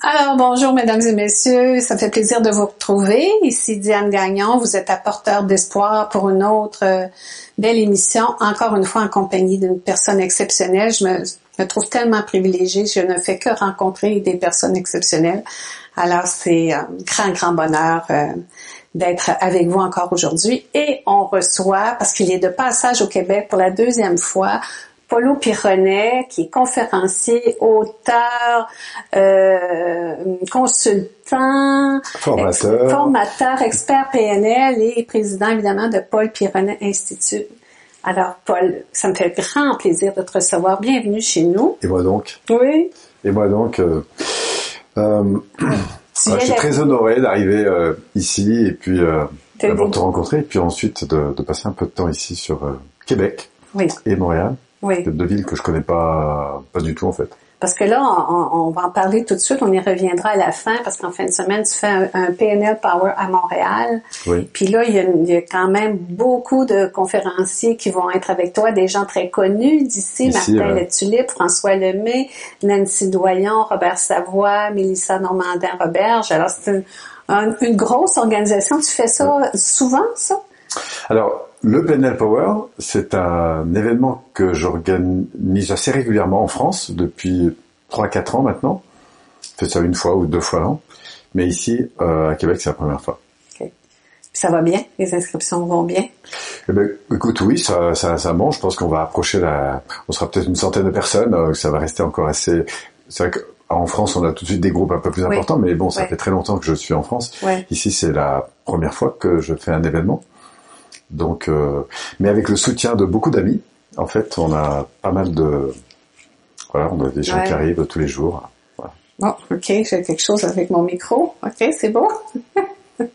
Alors, bonjour, mesdames et messieurs. Ça fait plaisir de vous retrouver. Ici Diane Gagnon. Vous êtes apporteur d'espoir pour une autre euh, belle émission. Encore une fois, en compagnie d'une personne exceptionnelle. Je me, trouve tellement privilégiée. Je ne fais que rencontrer des personnes exceptionnelles. Alors, c'est un grand, grand bonheur euh, d'être avec vous encore aujourd'hui. Et on reçoit, parce qu'il est de passage au Québec pour la deuxième fois, Paulo Pironnet, qui est conférencier, auteur, euh, consultant, formateur. formateur, expert PNL et président évidemment de Paul Pironnet Institute. Alors, Paul, ça me fait grand plaisir de te recevoir. Bienvenue chez nous. Et moi donc? Oui. Et moi donc. Euh, euh, je suis très honoré d'arriver ici et puis d'abord te rencontrer et puis ensuite de, de, passer un peu de temps ici sur Québec oui. et Montréal. Oui. Deux villes que je connais pas, pas du tout en fait. Parce que là, on, on, va en parler tout de suite, on y reviendra à la fin, parce qu'en fin de semaine, tu fais un, un, PNL Power à Montréal. Oui. Puis là, il y, a, il y, a, quand même beaucoup de conférenciers qui vont être avec toi, des gens très connus d'ici, Martin ouais. Tulipe, François Lemay, Nancy Doyon, Robert Savoie, Mélissa Normandin-Roberge. Alors, c'est une, une, une, grosse organisation. Tu fais ça oui. souvent, ça? Alors, le PNL Power, c'est un événement que j'organise assez régulièrement en France depuis 3-4 ans maintenant. Je fais ça une fois ou deux fois l'an. Mais ici, euh, à Québec, c'est la première fois. Okay. Ça va bien? Les inscriptions vont bien? Eh ben, Écoute, oui, ça, ça, ça bon. Je pense qu'on va approcher la... On sera peut-être une centaine de personnes. Euh, ça va rester encore assez... C'est vrai qu'en France, on a tout de suite des groupes un peu plus importants. Mais bon, ça ouais. fait très longtemps que je suis en France. Ouais. Ici, c'est la première fois que je fais un événement. Donc, euh, mais avec le soutien de beaucoup d'amis, en fait, on a pas mal de, voilà, on a des gens ouais. qui arrivent tous les jours. Voilà. Bon, ok, j'ai quelque chose avec mon micro. Ok, c'est bon.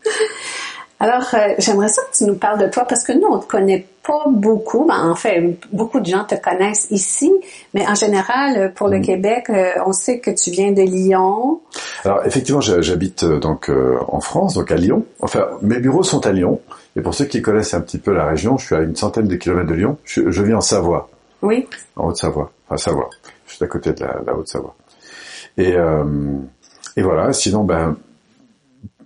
Alors, euh, j'aimerais ça que tu nous parles de toi parce que nous, on te connaît pas beaucoup. Ben, en fait, beaucoup de gens te connaissent ici, mais en général, pour le mmh. Québec, euh, on sait que tu viens de Lyon. Alors, effectivement, j'habite donc euh, en France, donc à Lyon. Enfin, mes bureaux sont à Lyon. Et pour ceux qui connaissent un petit peu la région, je suis à une centaine de kilomètres de Lyon. Je, je vis en Savoie. Oui. En Haute-Savoie. Enfin, Savoie. Je suis à côté de la, la Haute-Savoie. Et, euh, et voilà. Sinon, ben,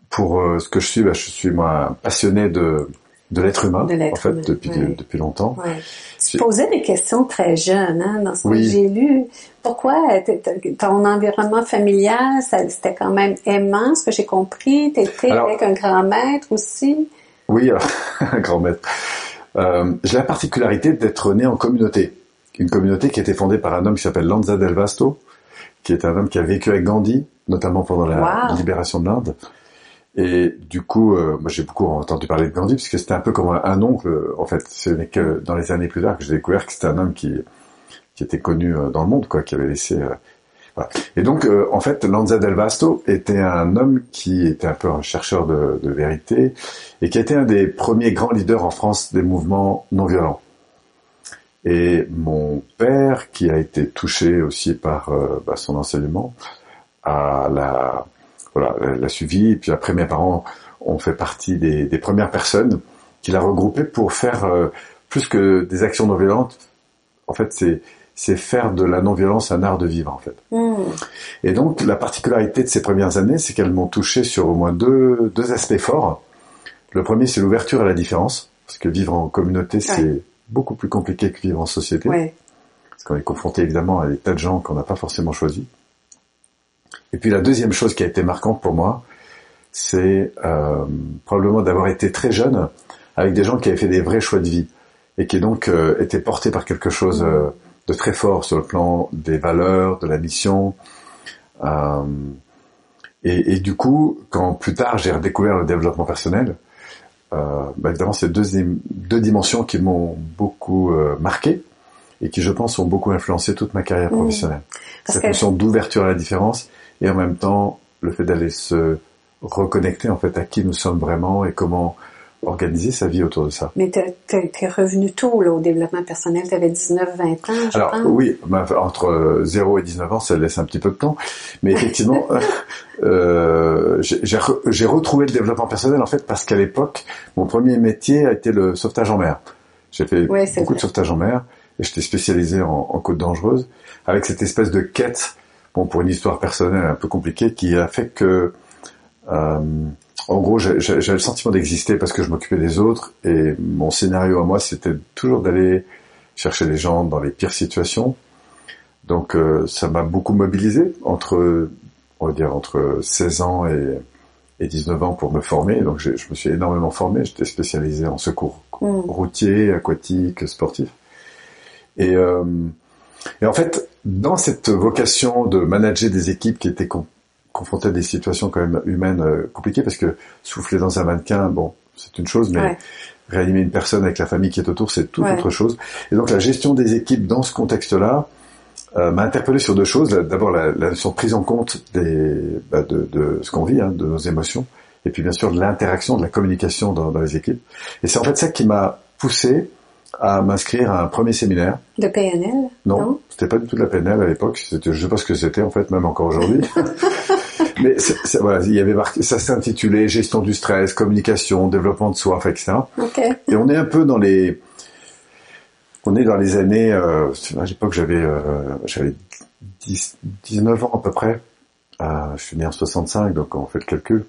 pour euh, ce que je suis, ben, je suis moi passionné de de l'être humain, en fait, humain, depuis oui. depuis longtemps. Oui. Tu posais des questions très jeunes, hein, dans ce oui. que j'ai lu. Pourquoi ton environnement familial, c'était quand même aimant, ce que j'ai compris? T'étais avec un grand maître aussi? Oui, un grand maître. Euh, j'ai la particularité d'être né en communauté. Une communauté qui a été fondée par un homme qui s'appelle Lanza Del Vasto, qui est un homme qui a vécu avec Gandhi, notamment pendant la wow. libération de l'Inde. Et du coup, euh, moi j'ai beaucoup entendu parler de Gandhi, puisque c'était un peu comme un, un oncle, en fait. Ce n'est que dans les années plus tard que j'ai découvert que c'était un homme qui, qui était connu euh, dans le monde, quoi, qui avait laissé... Euh, Et donc, euh, en fait, Lanza Del Vasto était un homme qui était un peu un chercheur de, vérité et qui était un des premiers grands leaders en France des mouvements non violents. Et mon père, qui a été touché aussi par euh, bah, son enseignement, a la voilà l'a suivi. Et puis après, mes parents ont fait partie des, des premières personnes qu'il a regroupées pour faire euh, plus que des actions non violentes. En fait, c'est c'est faire de la non-violence un art de vivre en fait. Mmh. Et donc la particularité de ces premières années, c'est qu'elles m'ont touché sur au moins deux, deux aspects forts. Le premier, c'est l'ouverture à la différence, parce que vivre en communauté, ouais. c'est beaucoup plus compliqué que vivre en société. Ouais. Parce qu'on est confronté évidemment à des tas de gens qu'on n'a pas forcément choisis. Et puis la deuxième chose qui a été marquante pour moi, c'est euh, probablement d'avoir été très jeune avec des gens qui avaient fait des vrais choix de vie et qui donc euh, étaient portés par quelque chose euh, de très fort sur le plan des valeurs, de la mission. Euh, et, et, du coup, quand plus tard j'ai redécouvert le développement personnel, euh, bah évidemment c'est deux, deux dimensions qui m'ont beaucoup euh, marqué et qui, je pense, ont beaucoup influencé toute ma carrière professionnelle. Mmh. Cette que... notion d'ouverture à la différence et en même temps le fait d'aller se reconnecter en fait à qui nous sommes vraiment et comment organiser sa vie autour de ça. Mais t'es revenu tôt là, au développement personnel, tu avais 19-20 ans, je Alors pense. oui, entre 0 et 19 ans, ça laisse un petit peu de temps. Mais effectivement, euh, j'ai re, retrouvé le développement personnel en fait parce qu'à l'époque, mon premier métier a été le sauvetage en mer. J'ai fait ouais, beaucoup vrai. de sauvetage en mer et j'étais spécialisé en, en côte dangereuse avec cette espèce de quête bon, pour une histoire personnelle un peu compliquée, qui a fait que, euh, en gros, j'avais le sentiment d'exister parce que je m'occupais des autres, et mon scénario à moi, c'était toujours d'aller chercher les gens dans les pires situations. Donc, euh, ça m'a beaucoup mobilisé entre, on va dire, entre 16 ans et, et 19 ans pour me former. Donc, je me suis énormément formé. J'étais spécialisé en secours mmh. routier, aquatique, sportif. Et, euh, et en fait, dans cette vocation de manager des équipes qui étaient confrontées à des situations quand même humaines euh, compliquées, parce que souffler dans un mannequin, bon, c'est une chose, mais réanimer une personne avec la famille qui est autour, c'est toute autre chose. Et donc la gestion des équipes dans ce contexte-là euh, m'a interpellé sur deux choses. D'abord la, la notion de prise en compte des, bah, de, de, ce qu'on vit, hein, de nos émotions, et puis bien sûr de l'interaction, de la communication dans, dans les équipes. Et c'est en fait ça qui m'a poussé à m'inscrire à un premier séminaire. De PNL Non, c'était pas du tout de la PNL à l'époque. C'était, je sais pas ce que c'était en fait, même encore aujourd'hui. Mais voilà, il y avait marqué, ça s'intitulait gestion du stress, communication, développement de soi, etc. Okay. Et on est un peu dans les, on est dans les années, euh, à l'époque j'avais, euh, j'avais 19 ans à peu près. Euh, je suis né en 65, donc on fait le calcul.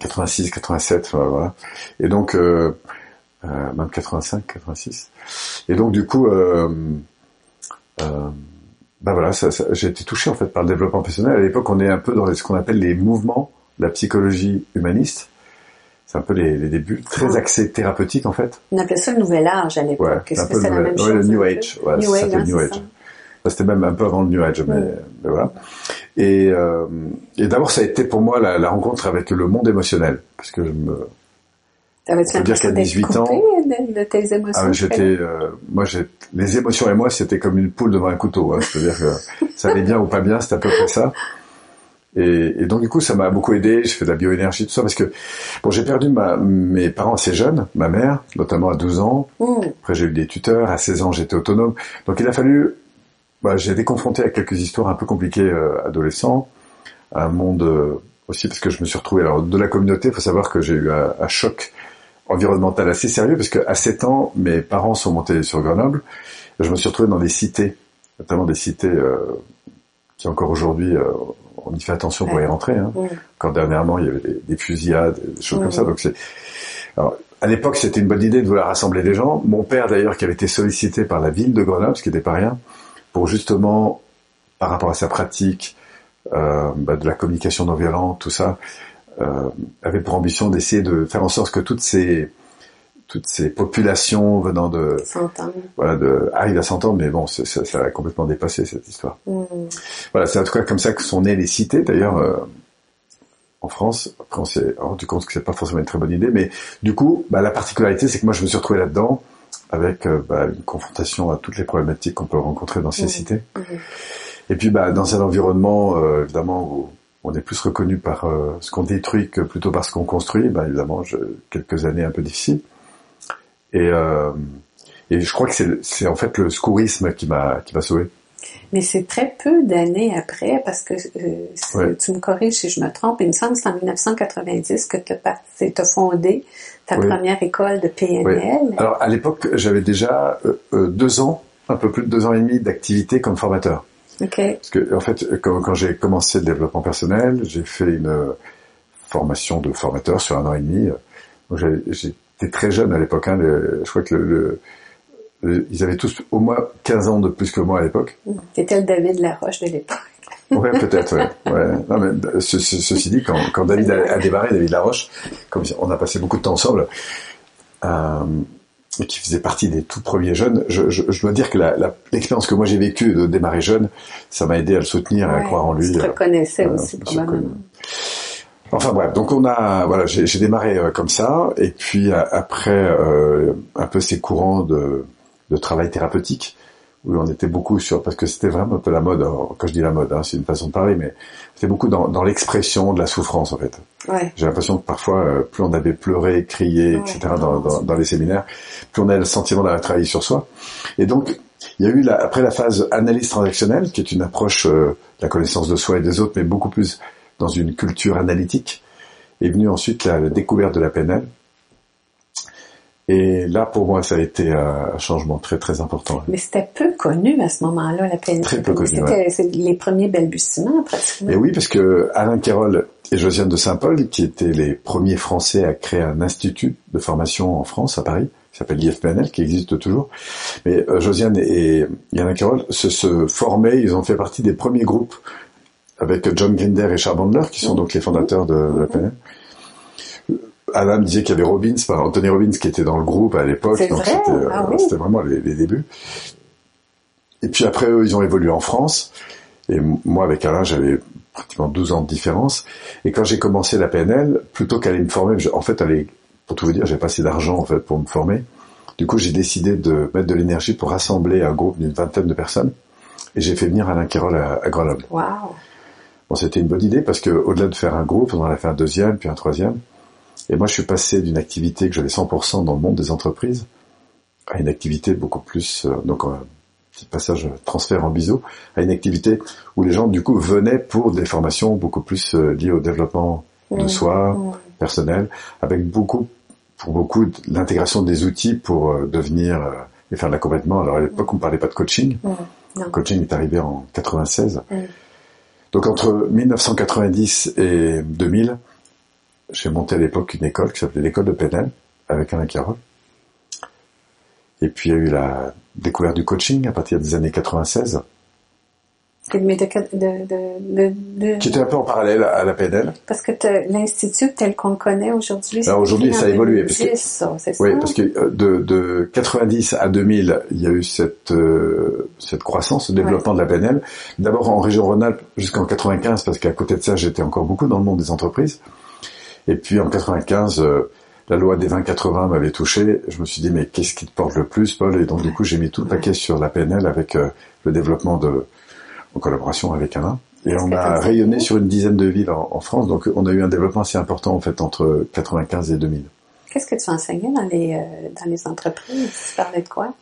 86, mm. 87, voilà. Et donc, euh, euh, même 85, 86. Et donc du coup, euh, ben voilà, ça, ça, j'ai été touché en fait par le développement personnel. À l'époque, on est un peu dans ce qu'on appelle les mouvements de la psychologie humaniste. C'est un peu les, les débuts, très ah. axés thérapeutiques en fait. On appelait ça le nouvel âge à l'époque. Ouais, Est-ce que c'est la même chose le New Age. Ouais, New Age, hein, New Age. C'était même un peu avant le New Age, mais, mais voilà. Et, euh, et d'abord, ça a été pour moi la, la, rencontre avec le monde émotionnel, parce que je me, T'avais-tu dire qu'à 18 ans, de, tes émotions ah, j'étais, euh, moi, j'ai, les émotions et moi, c'était comme une poule devant un couteau. Hein, C'est-à-dire que ça allait bien ou pas bien, c'était à peu près ça. Et, et donc du coup, ça m'a beaucoup aidé. Je fais de la bioénergie, tout ça, parce que bon, j'ai perdu ma, mes parents assez jeunes, ma mère, notamment à 12 ans. Mmh. Après, j'ai eu des tuteurs. À 16 ans, j'étais autonome. Donc il a fallu. Bah, j'ai été confronté à quelques histoires un peu compliquées euh, adolescent, un monde euh, aussi parce que je me suis retrouvé alors de la communauté. Il faut savoir que j'ai eu un, un choc environnemental assez sérieux parce qu'à 7 ans, mes parents sont montés sur Grenoble. Je me suis retrouvé dans des cités, notamment des cités euh, qui encore aujourd'hui, euh, on y fait attention pour y rentrer. Hein. Quand dernièrement, il y avait des, fusillades, des choses comme ça. Donc c'est, alors, à l'époque, c'était une bonne idée de vouloir rassembler des gens. Mon père, d'ailleurs, qui avait été sollicité par la ville de Grenoble, ce qui n'était pas rien, pour justement, par rapport à sa pratique, euh, bah, de la communication non violente, tout ça, avait pour ambition d'essayer de faire en sorte que toutes ces toutes ces populations venant de voilà de arrivent à s'entendre mais bon ça, ça, a complètement dépassé cette histoire mm. voilà c'est en tout cas comme ça que sont nées les cités d'ailleurs euh, en France après on s'est rendu compte que c'est pas forcément une très bonne idée mais du coup bah, la particularité c'est que moi je me suis retrouvé là-dedans avec euh, bah, une confrontation à toutes les problématiques qu'on peut rencontrer dans ces mm. cités mm. et puis bah, dans un environnement euh, évidemment où on est plus reconnu par euh, ce qu'on détruit que plutôt par ce qu'on construit. Ben, évidemment, je, quelques années un peu difficiles. Et, euh, et je crois que c'est en fait le secourisme qui m'a qui m'a sauvé. Mais c'est très peu d'années après, parce que euh, tu me corriges si je me trompe, il me semble que c'est en 1990 que tu as, fondé ta première école de PNL. Alors à l'époque, j'avais déjà deux ans, un peu plus de deux ans et demi d'activité comme formateur. Parce que en fait, quand, quand j'ai commencé le développement personnel, j'ai fait une formation de formateur sur un an et demi. J'étais très jeune à l'époque. Hein, je crois que le, le, ils avaient tous au moins 15 ans de plus que moi à l'époque. C'était le David Laroche de l'époque. ouais, peut-être. Ouais. ouais. Non, mais ceci dit, quand, quand David a, a, démarré, David Laroche, comme on a passé beaucoup de temps ensemble, euh, qui faisait partie des tout premiers jeunes, je, je, je dois dire que l'expérience que moi j'ai vécue de démarrer jeune, ça m'a aidé à le soutenir, à croire en lui. Tu te reconnaissais aussi probablement. Enfin bref, donc on a voilà, j'ai démarré euh, comme ça, et puis euh, après euh, un peu ces courants de, de travail thérapeutique, où on était beaucoup sur parce que c'était vraiment un peu la mode. quand je dis la mode, hein, c'est une façon de parler, mais c'était beaucoup dans, dans l'expression de la souffrance en fait. Ouais. J'ai l'impression que parfois, euh, plus on avait pleuré, crié, etc. Dans, dans, dans, les séminaires, plus on a le sentiment d'avoir travaillé sur soi. Et donc, il y a eu la, après la phase analyse transactionnelle, qui est une approche euh, de la connaissance de soi et des autres, mais beaucoup plus dans une culture analytique. Est venue ensuite la, la découverte de la PNL. Et là, pour moi, ça a été un changement très très important. Mais c'était peu connu à ce moment-là, la PNL. Très peu connu. C'était les premiers balbutiements, pratiquement. Et oui, parce que Alain Quérol et Josiane de Saint-Paul, qui étaient les premiers Français à créer un institut de formation en France, à Paris, qui s'appelle l'IFPNL, qui existe toujours. Mais euh, Josiane et, Alain Quérol se, se formaient, ils ont fait partie des premiers groupes avec John Grinder et Charles Bandler, qui sont donc les fondateurs de, de la PNL. Adam disait qu'il y avait Robbins, Anthony Robbins qui était dans le groupe à l'époque, donc euh, ah c'était vraiment les, débuts. Et puis après eux, ils ont évolué en France. Et moi, avec Alain, j'avais pratiquement 12 ans de différence. Et quand j'ai commencé la PNL, plutôt qu'aller me former, en fait, aller, pour tout vous dire, j'ai pas assez d'argent en fait pour me former. Du coup, j'ai décidé de mettre de l'énergie pour rassembler un groupe d'une vingtaine de personnes. Et j'ai fait venir Alain Quérol à, à Grenoble. Wow. Bon, c'était une bonne idée parce que au-delà de faire un groupe, on en a fait un deuxième, puis un troisième. Et moi, je suis passé d'une activité que j'avais 100% dans le monde des entreprises à une activité beaucoup plus, euh, donc un petit passage transfert en biseau, à une activité où les gens, du coup, venaient pour des formations beaucoup plus euh, liées au développement de mmh. soi, mmh. personnel, avec beaucoup, pour beaucoup, l'intégration des outils pour euh, devenir et faire de l'accompagnement. Alors à l'époque, on parlait pas de coaching. Mmh. Le coaching est arrivé en 96. Donc entre 1990 et 2000, j'ai monté à l'époque une école qui s'appelait l'école de PNL avec Alain Carole. Et puis il y a eu la découverte du coaching à partir des années 96. De, de, de, qui était un peu en parallèle à la PNL. Parce que l'institut tel qu'on le connaît aujourd'hui, aujourd'hui ça a évolué. Parce que, oui, parce que euh, de, de 90 à 2000, il y a eu cette euh, cette croissance, ce développement de la PNL. D'abord en région Rhône-Alpes jusqu'en 95, parce qu'à côté de ça, j'étais encore beaucoup dans le monde des entreprises. Et puis en 95, euh, la loi des 20-80 m'avait touché. Je me suis dit, mais qu'est-ce qui te porte le plus, Paul? Et donc du coup, j'ai mis tout le paquet sur la PNL avec euh, le développement de, en collaboration avec Alain. Et on a rayonné sur une dizaine de villes en, France. Donc on a eu un développement assez important en fait entre 95 et 2000. Qu'est-ce que tu enseignais dans les, euh, dans les entreprises? Tu parlais de quoi?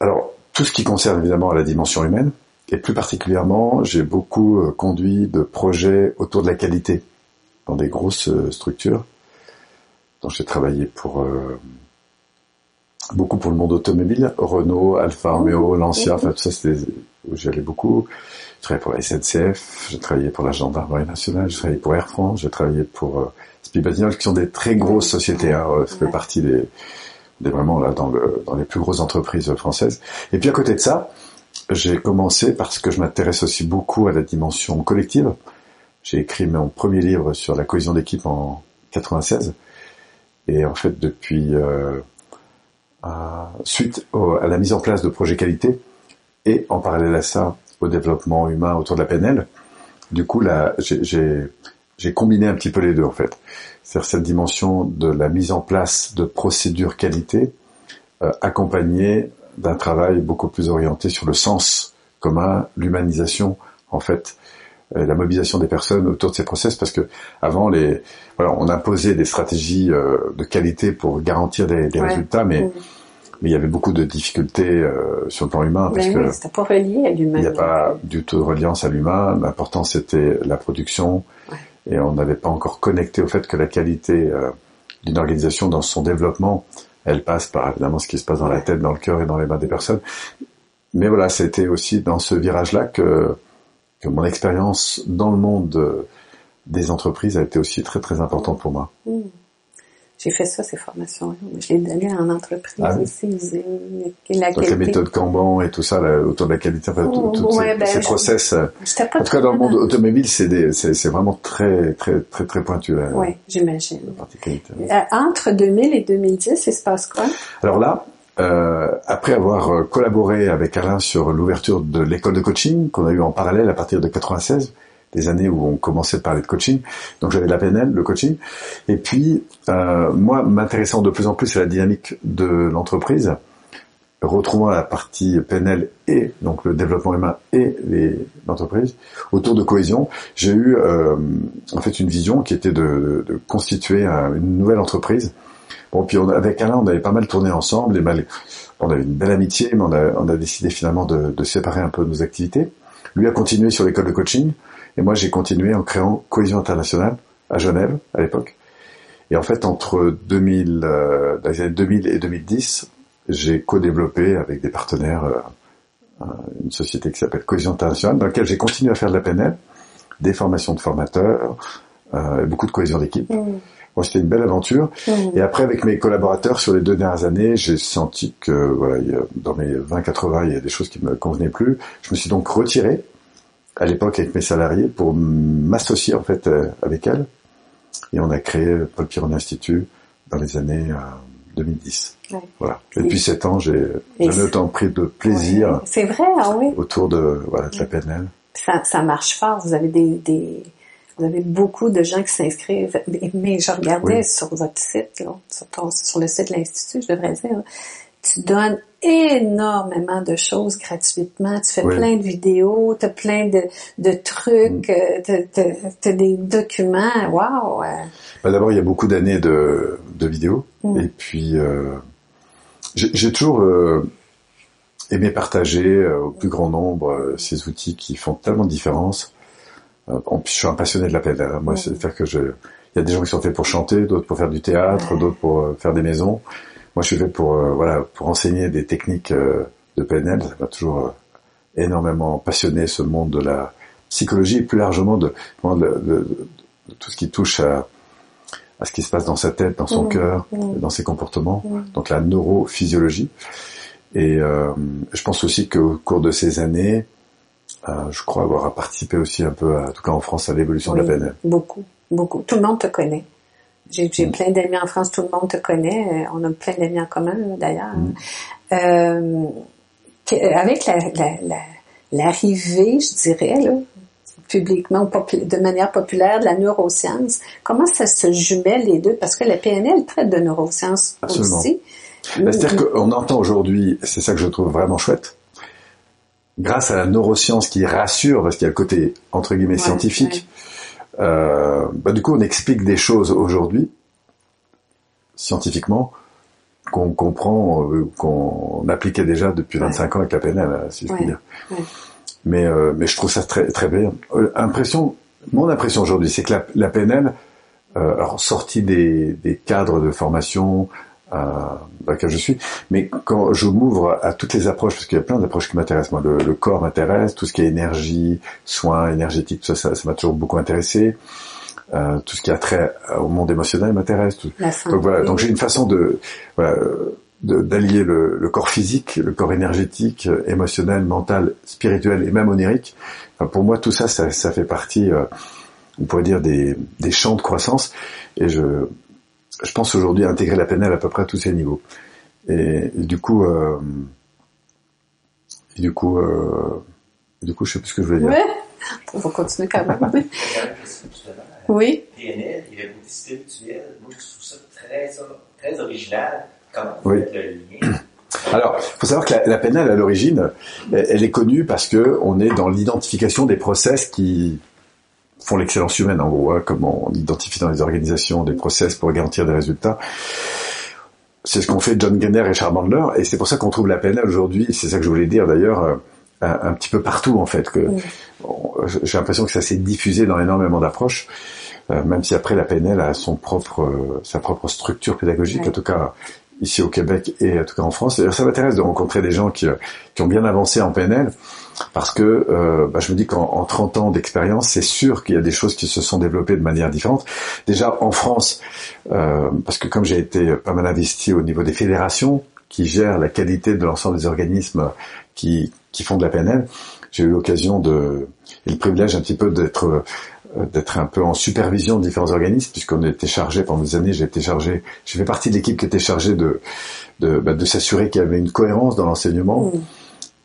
Alors, tout ce qui concerne évidemment la dimension humaine. Et plus particulièrement, j'ai beaucoup conduit de projets autour de la qualité dans des grosses euh, structures. Donc j'ai travaillé pour euh, beaucoup pour le monde automobile, Renault, Alfa Romeo, Lancia, enfin tout ça c'était où j'y allais beaucoup. Je travaillais pour la SNCF, j'ai travaillé pour la gendarmerie nationale, j'ai travaillé pour Air France, j'ai travaillé pour euh, qui sont des très grosses sociétés. Hein, ça fait partie des, des vraiment là dans, le, dans les plus grosses entreprises françaises. Et puis à côté de ça, j'ai commencé parce que je m'intéresse aussi beaucoup à la dimension collective. J'ai écrit mon premier livre sur la cohésion d'équipe en 96. Et en fait, depuis euh, suite à la mise en place de projets qualité et en parallèle à ça, au développement humain autour de la PNL, du coup, là, j'ai combiné un petit peu les deux en fait. C'est-à-dire cette dimension de la mise en place de procédures qualité euh, accompagnée d'un travail beaucoup plus orienté sur le sens commun, l'humanisation en fait euh, la mobilisation des personnes autour de ces process parce que avant les voilà on imposait des stratégies euh, de qualité pour garantir des, des résultats mais mais il y avait beaucoup de difficultés euh, sur le plan humain parce que c'était pas relié à l'humain. Il n'y a pas du tout de reliance à l'humain. L'important c'était la production et on n'avait pas encore connecté au fait que la qualité d'une organisation dans son développement, elle passe par évidemment ce qui se passe dans la tête, dans le cœur et dans les mains des personnes. Mais voilà, c'était aussi dans ce virage-là que que mon expérience dans le monde des entreprises a été aussi très très importante pour moi. Hmm. J'ai fait ça, ces formations-là. Je l'ai donné en entreprise ah aussi. La Donc la méthode Kanban et tout ça, autour de la qualité, enfin, tous ces, ben, ces process. Euh, en tout cas, dans le monde automobile, c'est c'est vraiment très très très très pointu. Oui, j'imagine. Euh, entre 2000 et 2010, il se passe quoi? Alors là, euh, après avoir euh, collaboré avec Alain sur l'ouverture de l'école de coaching qu'on a eu en parallèle à partir de 96, des années où on commençait à parler de coaching. Donc j'avais la PNL, le coaching. Et puis, euh, moi, m'intéressant de plus en plus à la dynamique de l'entreprise, retrouvant la partie PNL et donc le développement humain et l'entreprise autour de cohésion, j'ai eu euh, en fait une vision qui était de, de constituer une nouvelle entreprise Bon, puis on, avec Alain, on avait pas mal tourné ensemble, et mal, on avait une belle amitié, mais on a, on a décidé finalement de, de, séparer un peu nos activités. Lui a continué sur l'école de coaching, et moi j'ai continué en créant Cohésion Internationale à Genève à l'époque. Et en fait, entre 2000, euh, les années 2000 et 2010, j'ai co-développé avec des partenaires euh, une société qui s'appelle Cohésion Internationale, dans laquelle j'ai continué à faire de la PNL, des formations de formateurs, euh, et beaucoup de cohésion d'équipe. Mmh. Bon, c'était une belle aventure. Mmh. Et après, avec mes collaborateurs sur les deux dernières années, j'ai senti que voilà, il y a, dans mes 20-80, il y a des choses qui me convenaient plus. Je me suis donc retiré à l'époque avec mes salariés pour m'associer en fait euh, avec elles. Et on a créé Paul Piron Institut dans les années 2010. Ouais. Voilà. Et depuis sept ans, j'ai jamais autant pris de plaisir. Ouais. C'est vrai, ah oui. Autour de voilà de la PNL. Ça, ça marche fort. Vous avez des, des vous avez beaucoup de gens qui s'inscrivent. Mais je regardais oui. sur votre site, là, sur, ton, sur le site de l'Institut, je devrais dire, tu donnes énormément de choses gratuitement. Tu fais oui. plein de vidéos, tu as plein de, de trucs, mm. tu as des documents. Wow! Bah D'abord, il y a beaucoup d'années de, de vidéos. Mm. Et puis, euh, j'ai toujours euh, aimé partager euh, au plus grand nombre euh, ces outils qui font tellement de différence. Euh, je suis un passionné de la peine. Hein. Moi, c'est-à-dire que je... Il y a des gens qui sont faits pour chanter, d'autres pour faire du théâtre, d'autres pour euh, faire des maisons. Moi, je suis fait pour euh, voilà pour enseigner des techniques de PNL. Ça m'a toujours énormément passionné ce monde de la psychologie et plus largement de, de, de, de tout ce qui touche à, à ce qui se passe dans sa tête, dans son mmh, cœur, mmh. dans ses comportements, mmh. donc la neurophysiologie. Et euh, je pense aussi qu'au cours de ces années, euh, je crois avoir participé aussi un peu, à, en tout cas en France, à l'évolution oui, de la PNL. Beaucoup, beaucoup. Tout le monde te connaît. J'ai plein d'amis en France, tout le monde te connaît. On a plein d'amis en commun d'ailleurs. Euh, avec l'arrivée, la, la, je dirais, là, publiquement de manière populaire de la neuroscience. Comment ça se jumelle les deux? Parce que la PNL traite de neurosciences aussi. Ben, c'est-à-dire qu'on entend aujourd'hui, c'est ça que je trouve vraiment chouette, grâce à la neuroscience qui rassure, parce qu'il y a le côté, entre guillemets, ouais, scientifique, ouais. Euh, bah, du coup on explique des choses aujourd'hui, scientifiquement, qu'on comprend, euh, qu'on appliquait déjà depuis 25 ans avec la PNL, si je puis dire. Mais, euh, mais je trouve ça très, très bien. Euh, impression, mon impression aujourd'hui, c'est que la, la PNL, euh, alors sortie des, des cadres de formation euh, dans lesquels je suis, mais quand je m'ouvre à toutes les approches, parce qu'il y a plein d'approches qui m'intéressent, moi, le, le corps m'intéresse, tout ce qui est énergie, soins énergétiques, tout ça, ça m'a toujours beaucoup intéressé. Euh, tout ce qui a trait au monde émotionnel m'intéresse. Donc voilà, donc j'ai une façon de voilà, d'allier le, le, corps physique, le corps énergétique, émotionnel, mental, spirituel et même onirique. Enfin, pour moi, tout ça, ça, ça fait partie, euh, on pourrait dire, des, des, champs de croissance. Et je, je pense aujourd'hui intégrer la PNL à peu près à tous ces niveaux. Et, et du coup, euh, et du coup, euh, du coup, je sais plus ce que je voulais dire. Ouais, on va continuer quand même. oui. PNL et la spirituelle, moi, je trouve ça très, très original Comment oui. Alors, il faut savoir que la, la PNL à l'origine, elle est connue parce que on est dans l'identification des process qui font l'excellence humaine en gros, hein, comme on identifie dans les organisations des process pour garantir des résultats. C'est ce qu'ont fait John Gayner et Charles Bandler, et c'est pour ça qu'on trouve la PNL aujourd'hui, c'est ça que je voulais dire d'ailleurs, euh, un, un, petit peu partout en fait. que oui. J'ai l'impression que ça s'est diffusé dans énormément d'approches, euh, même si après la PNL a son propre, euh, sa propre structure pédagogique, oui. en tout cas ici au Québec et en tout cas en France. Et ça m'intéresse de rencontrer des gens qui, qui, ont bien avancé en PNL parce que euh, bah, je me dis qu'en 30 ans d'expérience, c'est sûr qu'il y a des choses qui se sont développées de manière différente. Déjà en France, euh, parce que comme j'ai été pas mal investi au niveau des fédérations qui gèrent la qualité de l'ensemble des organismes qui, qui font de la PNL, j'ai eu l'occasion de et le privilège un petit peu d'être euh, d'être un peu en supervision de différents organismes, puisqu'on était chargé pendant des années, j'ai été chargé, j'ai fait partie de l'équipe qui était chargée de de, bah, de s'assurer qu'il y avait une cohérence dans l'enseignement. Mmh.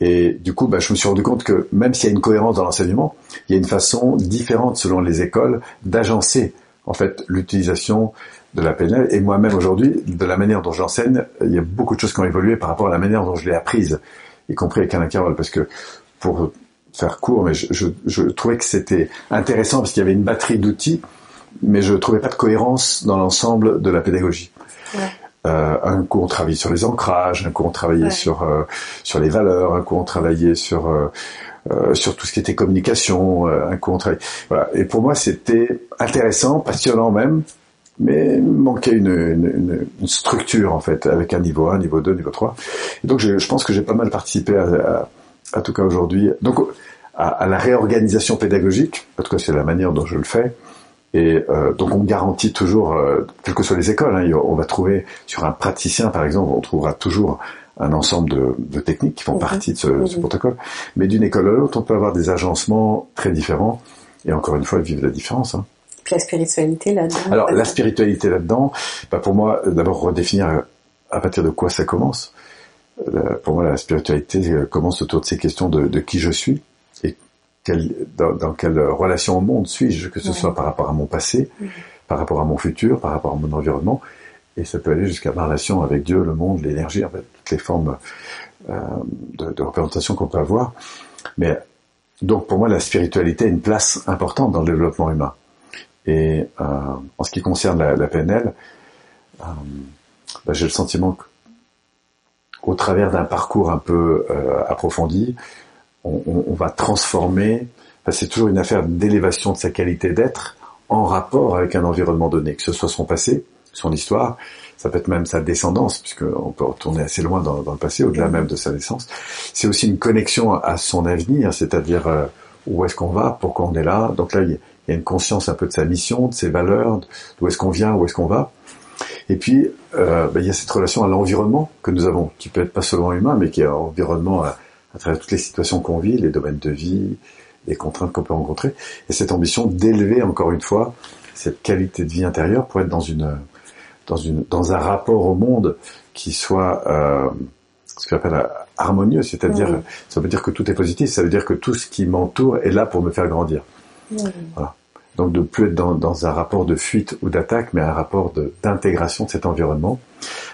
Et du coup, bah, je me suis rendu compte que même s'il y a une cohérence dans l'enseignement, il y a une façon différente selon les écoles d'agencer en fait l'utilisation de la PNL. Et moi-même aujourd'hui, de la manière dont j'enseigne, il y a beaucoup de choses qui ont évolué par rapport à la manière dont je l'ai apprise, y compris avec Alain Carole, parce que pour faire court, mais je, trouvais que c'était intéressant parce qu'il y avait une batterie d'outils, mais je trouvais pas de cohérence dans l'ensemble de la pédagogie. Euh, un coup on travaillait sur les ancrages, un coup on travaillait ouais. sur euh, sur les valeurs, un coup on travaillait sur euh, sur tout ce qui était communication, un coup on travaillait. Voilà. Et pour moi c'était intéressant, passionnant même, mais manquait une, une, une, structure en fait, avec un niveau 1, niveau 2, niveau 3. Et donc je, je pense que j'ai pas mal participé à, à, à tout cas aujourd'hui. Donc à, à, la réorganisation pédagogique, en tout cas c'est la manière dont je le fais. Et euh, donc on garantit toujours, euh, quelles que soient les écoles, hein, on va trouver sur un praticien par exemple, on trouvera toujours un ensemble de, de techniques qui font partie de ce, ce protocole. Mais d'une école à l'autre, on peut avoir des agencements très différents. Et encore une fois, vivre la différence. Hein. Puis la spiritualité là-dedans. Alors la spiritualité là-dedans, bah, pour moi, d'abord redéfinir à partir de quoi ça commence. Pour moi, la spiritualité commence autour de ces questions de, de qui je suis et dans, dans, quelle relation au monde suis-je, que ce ouais. soit par rapport à mon passé, mmh. par rapport à mon futur, par rapport à mon environnement, et ça peut aller jusqu'à ma relation avec Dieu, le monde, l'énergie, en fait, toutes les formes euh, de, de, représentation qu'on peut avoir. Mais donc pour moi, la spiritualité a une place importante dans le développement humain. Et euh, en ce qui concerne la, la PNL, euh, bah, j'ai le sentiment qu'au travers d'un parcours un peu euh, approfondi, on, va transformer. C'est toujours une affaire d'élévation de sa qualité d'être en rapport avec un environnement donné, que ce soit son passé, son histoire, ça peut être même sa descendance, puisqu'on peut retourner assez loin dans, le passé, au-delà même de sa naissance. C'est aussi une connexion à son avenir, c'est-à-dire euh, où est-ce qu'on va, pourquoi on est là. Donc là, il y a une conscience un peu de sa mission, de ses valeurs, d'où est-ce qu'on vient, où est-ce qu'on va. Et puis, euh, ben, il y a cette relation à l'environnement que nous avons, qui peut être pas seulement humain, mais qui est un environnement à, travers toutes les situations qu'on vit, les domaines de vie, les contraintes qu'on peut rencontrer, et cette ambition d'élever encore une fois cette qualité de vie intérieure pour être dans une dans, une, dans un rapport au monde qui soit euh, ce qu'on appelle harmonieux, c'est-à-dire, ça veut dire que tout est positif, ça veut dire que tout ce qui m'entoure est là pour me faire grandir. Voilà. Donc de plus être dans, dans, un rapport de fuite ou d'attaque, mais un rapport d'intégration de, de, cet environnement.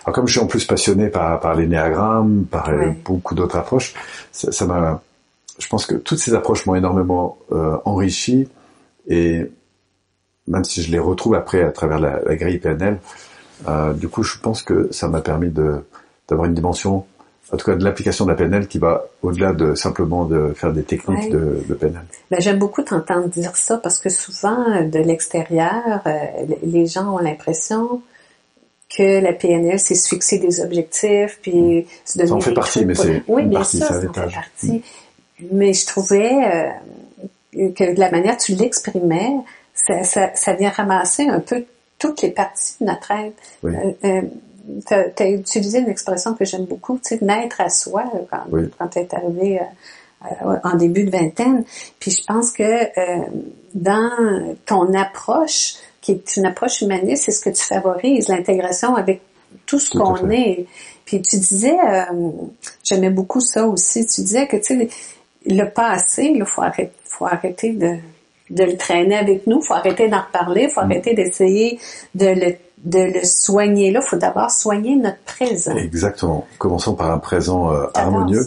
Alors comme je suis en plus passionné par, par les néagrammes, par euh, oui. beaucoup d'autres approches, ça m'a, je pense que toutes ces approches m'ont énormément euh, enrichi et même si je les retrouve après à travers la, la grille PNL, euh, du coup, je pense que ça m'a permis de d'avoir une dimension, en tout cas de l'application de la PNL qui va au-delà de simplement de faire des techniques ouais. de, de, PNL. Ben, J'aime beaucoup t'entendre dire ça parce que souvent, de l'extérieur, euh, les gens ont l'impression que la PNL, c'est se fixer des objectifs, puis se donner Ça en fait partie, mais c'est Oui, bien partie, sûr, ça en fait partie. Mais je trouvais euh, que de la manière que tu l'exprimais, ça, ça, ça vient ramasser un peu toutes les parties de notre être. Oui. Euh, euh, tu as, utilisé une expression que j'aime beaucoup, tu sais, naître à soi quand, oui. quand tu es arrivé euh, en début de vingtaine. Puis je pense que euh, dans ton approche, qui est une approche humaniste, c'est ce que tu favorises, l'intégration avec tout ce qu'on est. Puis tu disais, euh, j'aimais beaucoup ça aussi, tu disais que tu sais, le passé, il faut arrêter, faut arrêter de de le traîner avec nous. faut arrêter d'en reparler. faut mm. arrêter d'essayer de le, de le soigner là. faut d'abord soigner notre présent. Exactement. Commençons par un présent euh, harmonieux.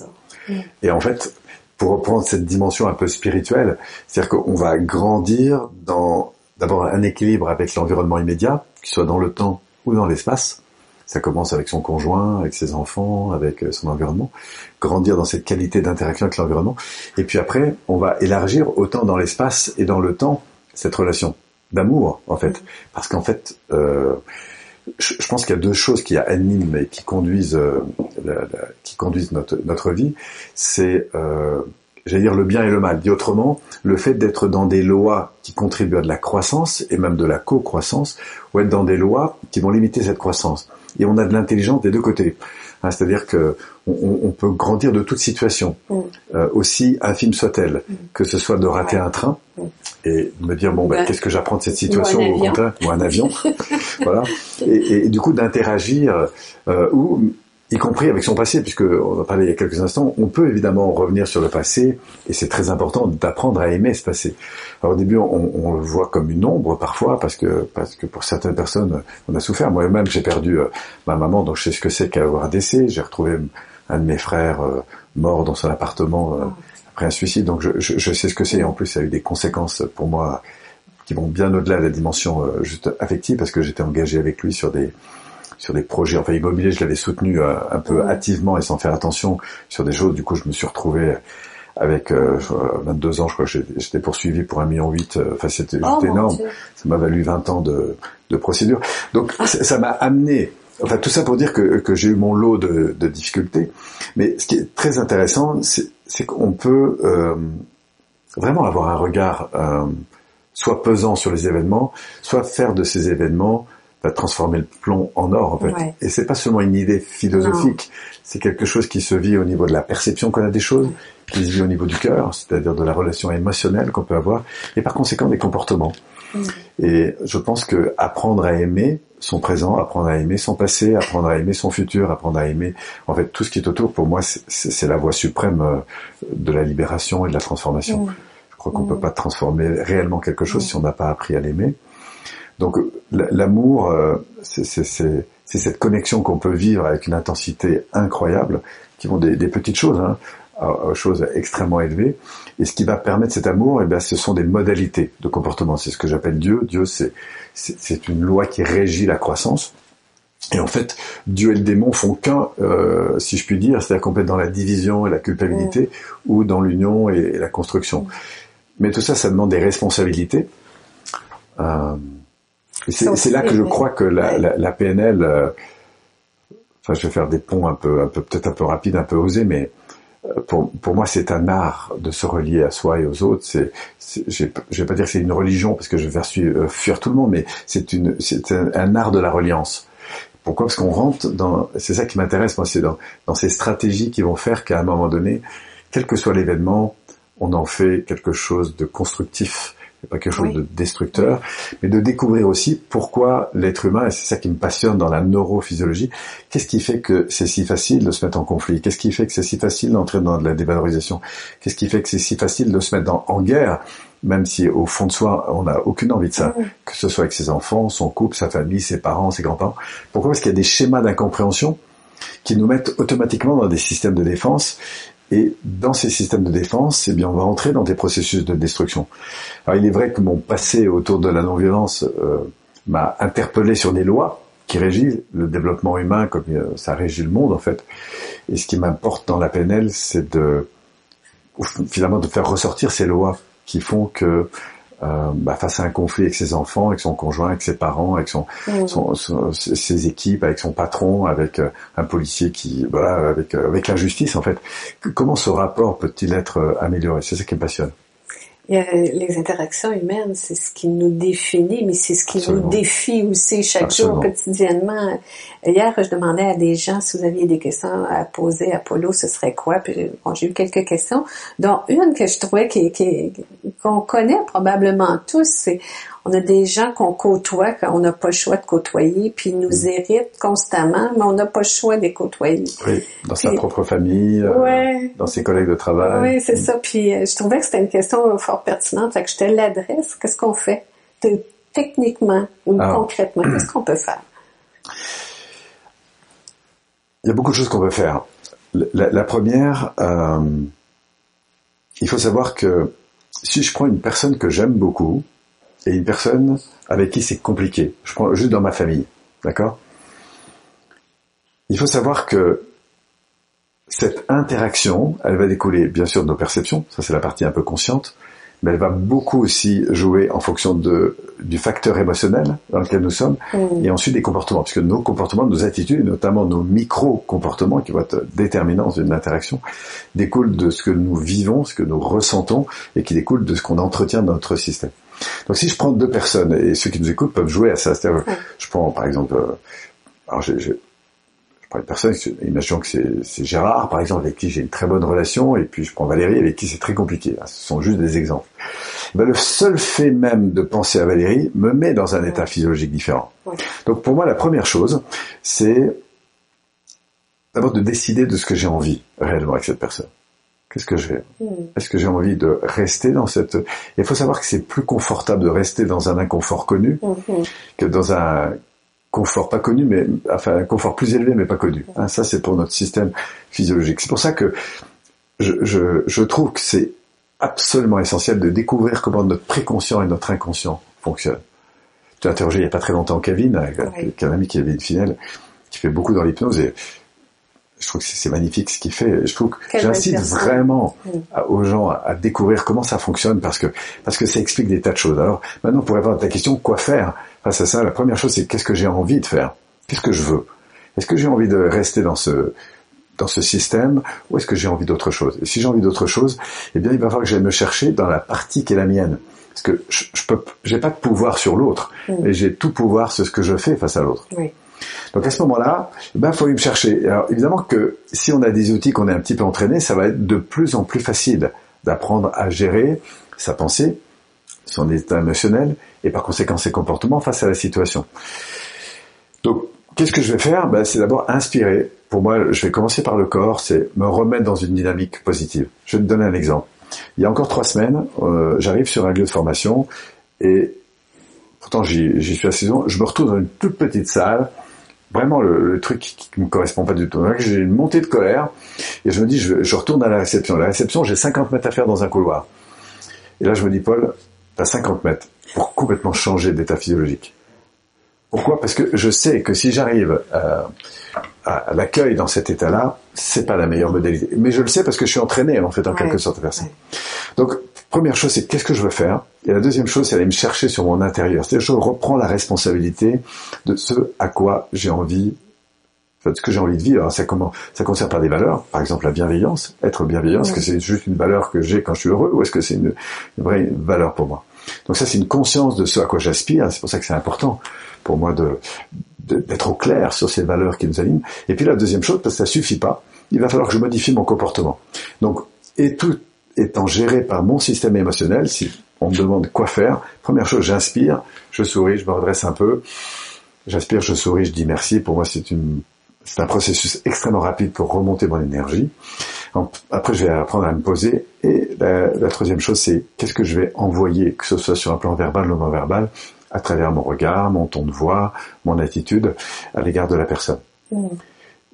Mm. Et en fait, pour reprendre cette dimension un peu spirituelle, c'est-à-dire qu'on va grandir dans d'abord un équilibre avec l'environnement immédiat, qu'il soit dans le temps ou dans l'espace. Ça commence avec son conjoint, avec ses enfants, avec euh, son environnement. Grandir dans cette qualité d'interaction avec l'environnement. Et puis après, on va élargir autant dans l'espace et dans le temps cette relation d'amour, en fait. Parce qu'en fait, euh, je, pense qu'il y a deux choses qui animent et qui conduisent, euh, qui conduisent notre, notre vie. C'est, euh, j'allais dire, le bien et le mal. Dit autrement, le fait d'être dans des lois qui contribuent à de la croissance et même de la co-croissance, ou être dans des lois qui vont limiter cette croissance et on a de l'intelligence des deux côtés. Hein, C'est-à-dire que on, on, peut grandir de toute situation, mm. euh, aussi infime soit-elle, mm. que ce soit de rater ouais. un train mm. et me dire bon ben ouais. qu'est-ce que j'apprends de cette situation ou un avion, ou un avion voilà, et, et, du coup d'interagir euh, ou y compris avec son passé, puisque on a parlé il y a quelques instants, on peut évidemment revenir sur le passé, et c'est très important d'apprendre à aimer ce passé. Alors au début, on, le voit comme une ombre parfois, parce que parce que pour certaines personnes, on a souffert. Moi-même, j'ai perdu euh, ma maman, donc je sais ce que c'est qu'avoir un décès. J'ai retrouvé un de mes frères euh, mort dans son appartement euh, après un suicide, donc je, je, je sais ce que c'est. Et en plus, ça a eu des conséquences pour moi qui vont bien au-delà de la dimension juste affective, parce que j'étais engagé avec lui sur des sur des projets, enfin immobiliers, je l'avais soutenu euh, un peu hâtivement et sans faire attention sur des choses. Du coup, je me suis retrouvé avec euh, 22 ans, je crois que j'étais poursuivi pour un million huit. euh, Enfin, c'était Oh, énorme. Dieu. Ça m'a valu 20 ans de, de procédure. Donc, ça ça m'a amené. Enfin, tout ça pour dire que, que j'ai eu mon lot de, de difficultés. Mais ce qui est très intéressant, c'est c'est qu'on peut euh, vraiment avoir un regard euh, soit pesant sur les événements, soit faire de ces événements va transformer le plomb en or en fait. Ouais. Et c'est pas seulement une idée philosophique, c'est quelque chose qui se vit au niveau de la perception qu'on a des choses, qui se vit au niveau du cœur, c'est-à-dire de la relation émotionnelle qu'on peut avoir, et par conséquent des comportements. Et je pense que apprendre à aimer son présent, apprendre à aimer son passé, apprendre à aimer son futur, apprendre à aimer, en fait, tout ce qui est autour, pour moi, c'est- la voie suprême euh, de la libération et de la transformation. Je crois qu'on Mm. peut pas transformer réellement quelque chose si on n'a pas appris à l'aimer. Donc, l'amour, euh, c'est cette connexion qu'on peut vivre avec une intensité incroyable, qui vont des, des petites choses, hein, à choses extrêmement élevées. Et ce qui va permettre cet amour, eh bien, ce sont des modalités de comportement. C'est ce que j'appelle Dieu. Dieu, c'est une loi qui régit la croissance. Et en fait, Dieu et le démon font qu'un, euh, si je puis dire, c'est-à-dire qu'on peut être dans la division et la culpabilité, ou dans l'union et, et la construction. Mais tout ça, ça demande des responsabilités. Euh, c'est là que je crois que la, Ouais. la, la PNL, euh, enfin, je vais faire des ponts un peu, un peu peut-être un peu rapides, un peu osés, mais euh, pour, pour moi, c'est un art de se relier à soi et aux autres. C'est, je vais pas- dire que c'est une religion parce que je vais faire suivre- euh, fuir tout le monde, mais c'est une, c'est un, un art de la reliance. Pourquoi? Parce qu'on rentre dans, c'est ça qui m'intéresse, moi, c'est dans, dans ces stratégies qui vont faire qu'à un moment donné, quel que soit l'événement, on en fait quelque chose de constructif, et pas quelque chose Oui. de destructeur, mais de découvrir aussi pourquoi l'être humain, et c'est ça qui me passionne dans la neurophysiologie, qu'est-ce qui fait que c'est si facile de se mettre en conflit? Qu'est-ce qui fait que c'est si facile d'entrer dans de la dévalorisation? Qu'est-ce qui fait que c'est si facile de se mettre dans- en guerre, même si au fond de soi, on n'a aucune envie de ça, que ce soit avec ses enfants, son couple, sa famille, ses parents, ses grands-parents. Pourquoi? Parce qu'il y a des schémas d'incompréhension qui nous mettent automatiquement dans des systèmes de défense et dans ces systèmes de défense, eh bien, on va entrer dans des processus de destruction. Alors, il est vrai que mon passé autour de la non-violence euh, m'a interpellé sur des lois qui régissent le développement humain comme euh, ça régit le monde, en fait. Et ce qui m'importe dans la PNL, c'est de, finalement, de faire ressortir ces lois qui font que, euh, bah, face à un conflit avec ses enfants, avec son conjoint, avec ses parents, avec son, son- son- ses équipes, avec son patron, avec euh, un policier qui, voilà, avec, euh, avec l'injustice en fait. Comment ce rapport peut-il être euh, amélioré? C'est ça qui me passionne. A les interactions humaines, c'est ce qui nous définit, mais c'est ce qui Absolument. nous défie aussi chaque Absolument. jour, quotidiennement. Hier, je demandais à des gens si vous aviez des questions à poser à Polo, ce serait quoi? Puis bon, j'ai eu quelques questions, dont une que je trouvais qui- qu'on connaît probablement tous, c'est on a des gens qu'on côtoie quand on n'a pas le choix de côtoyer, puis ils Mm. nous irritent constamment, mais on n'a pas le choix de les côtoyer. Oui, dans sa propre famille, euh, Ouais. dans ses collègues de travail. Oui, c'est ça. Puis euh, je trouvais que c'était une question fort pertinente. Fait que je te l'adresse. Qu'est-ce qu'on fait? Te- techniquement ou Alors. concrètement Qu'est-ce qu'on peut faire? Il y a beaucoup de choses qu'on peut faire. La, la première, euh, il faut savoir que si je prends une personne que j'aime beaucoup et une personne avec qui c'est compliqué, je prends juste dans ma famille, d'accord? Il faut savoir que cette interaction, elle va découler bien sûr de nos perceptions, ça c'est la partie un peu consciente, mais elle va beaucoup aussi jouer en fonction de, du facteur émotionnel dans lequel nous sommes, Mm. et ensuite des comportements, puisque nos comportements, nos attitudes, et notamment nos micro-comportements qui vont être déterminants dans une interaction, découlent de ce que nous vivons, ce que nous ressentons, et qui découlent de ce qu'on entretient dans notre système. Donc si je prends deux personnes, et ceux qui nous écoutent peuvent jouer à ça, c'est-à-dire, Ouais. je prends par exemple, euh, alors j'ai- je prends une personne, imaginons que c'est Gérard, par exemple, avec qui j'ai une très bonne relation, et puis je prends Valérie, avec qui c'est très compliqué. Ce sont juste des exemples. Ben, le seul fait même de penser à Valérie me met dans un état physiologique différent. Ouais. Donc pour moi, la première chose, c'est d'abord de décider de ce que j'ai envie réellement avec cette personne. Qu'est-ce que je vais Mm. Est-ce que j'ai envie de rester dans cette... Il faut savoir que c'est plus confortable de rester dans un inconfort connu Mhm. que dans un confort pas connu, mais enfin un confort plus élevé mais pas connu. Hein, ça c'est pour notre système physiologique. C'est pour ça que je, je, je trouve que c'est absolument essentiel de découvrir comment notre préconscient et notre inconscient fonctionnent. Tu as interrogé il n'y a pas très longtemps Kevin, avec, Oui. avec un ami qui avait une finale, qui fait beaucoup dans l'hypnose et je trouve que c'est magnifique ce qu'il fait. Je trouve que j'incite vraiment à- aux gens à, à découvrir comment ça fonctionne parce que parce que ça explique des tas de choses. Alors maintenant pour répondre à ta question, quoi faire face à ça La première chose c'est qu'est-ce que j'ai envie de faire? Qu'est-ce que je veux? Est-ce que j'ai envie de rester dans ce dans ce système ou est-ce que j'ai envie d'autre chose? Et si j'ai envie d'autre chose, eh bien il va falloir que j'aille me chercher dans la partie qui est la mienne. Parce que je, je peux, j'ai pas de pouvoir sur l'autre, et j'ai tout pouvoir sur ce que je fais face à l'autre. Oui. Donc à ce moment-là, ben faut y me chercher. Alors évidemment que si on a des outils qu'on est un petit peu entraîné, ça va être de plus en plus facile d'apprendre à gérer sa pensée, son état émotionnel et par conséquent ses comportements face à la situation. Donc qu'est-ce que je vais faire? Ben, C'est d'abord inspirer. Pour moi, je vais commencer par le corps, c'est me remettre dans une dynamique positive. Je vais te donner un exemple. Il y a encore trois semaines, euh, j'arrive sur un lieu de formation et pourtant j'y suis assis, je me retrouve dans une toute petite salle vraiment le, le truc qui, qui me correspond pas du tout. J'ai une montée de colère et je me dis, je, je retourne à la réception. La réception, j'ai 50 mètres à faire dans un couloir. Et là, je me dis, Paul, t'as 50 mètres pour complètement changer d'état physiologique. Pourquoi? Parce que je sais que si j'arrive euh, à, à l'accueil dans cet état-là, c'est pas la meilleure modalité. Mais je le sais parce que je suis entraîné en fait en Ouais. quelque sorte à faire ça. Donc première chose, c'est qu'est-ce que je veux faire? Et la deuxième chose, c'est aller me chercher sur mon intérieur. C'est-à-dire, je reprends la responsabilité de ce à quoi j'ai envie, enfin, de ce que j'ai envie de vivre. Alors, ça, comment, ça concerne par des valeurs, par exemple la bienveillance. Être bienveillant, est-ce que c'est juste une valeur que j'ai quand je suis heureux, ou est-ce que c'est une, une vraie valeur pour moi? Donc ça, c'est une conscience de ce à quoi j'aspire. C'est pour ça que c'est important pour moi de de- d'être au clair sur ces valeurs qui nous animent. Et puis la deuxième chose, parce que ça suffit pas, il va falloir que je modifie mon comportement. Donc, et tout étant géré par mon système émotionnel, si on me demande quoi faire, première chose, j'inspire, je souris, je me redresse un peu, j'inspire, je souris, je dis merci. Pour moi, c'est un processus extrêmement rapide pour remonter mon énergie. Après, je vais apprendre à me poser. Et la, troisième chose, c'est qu'est-ce que je vais envoyer, que ce soit sur un plan verbal ou non verbal, à travers mon regard, mon ton de voix, mon attitude à l'égard de la personne. Mm.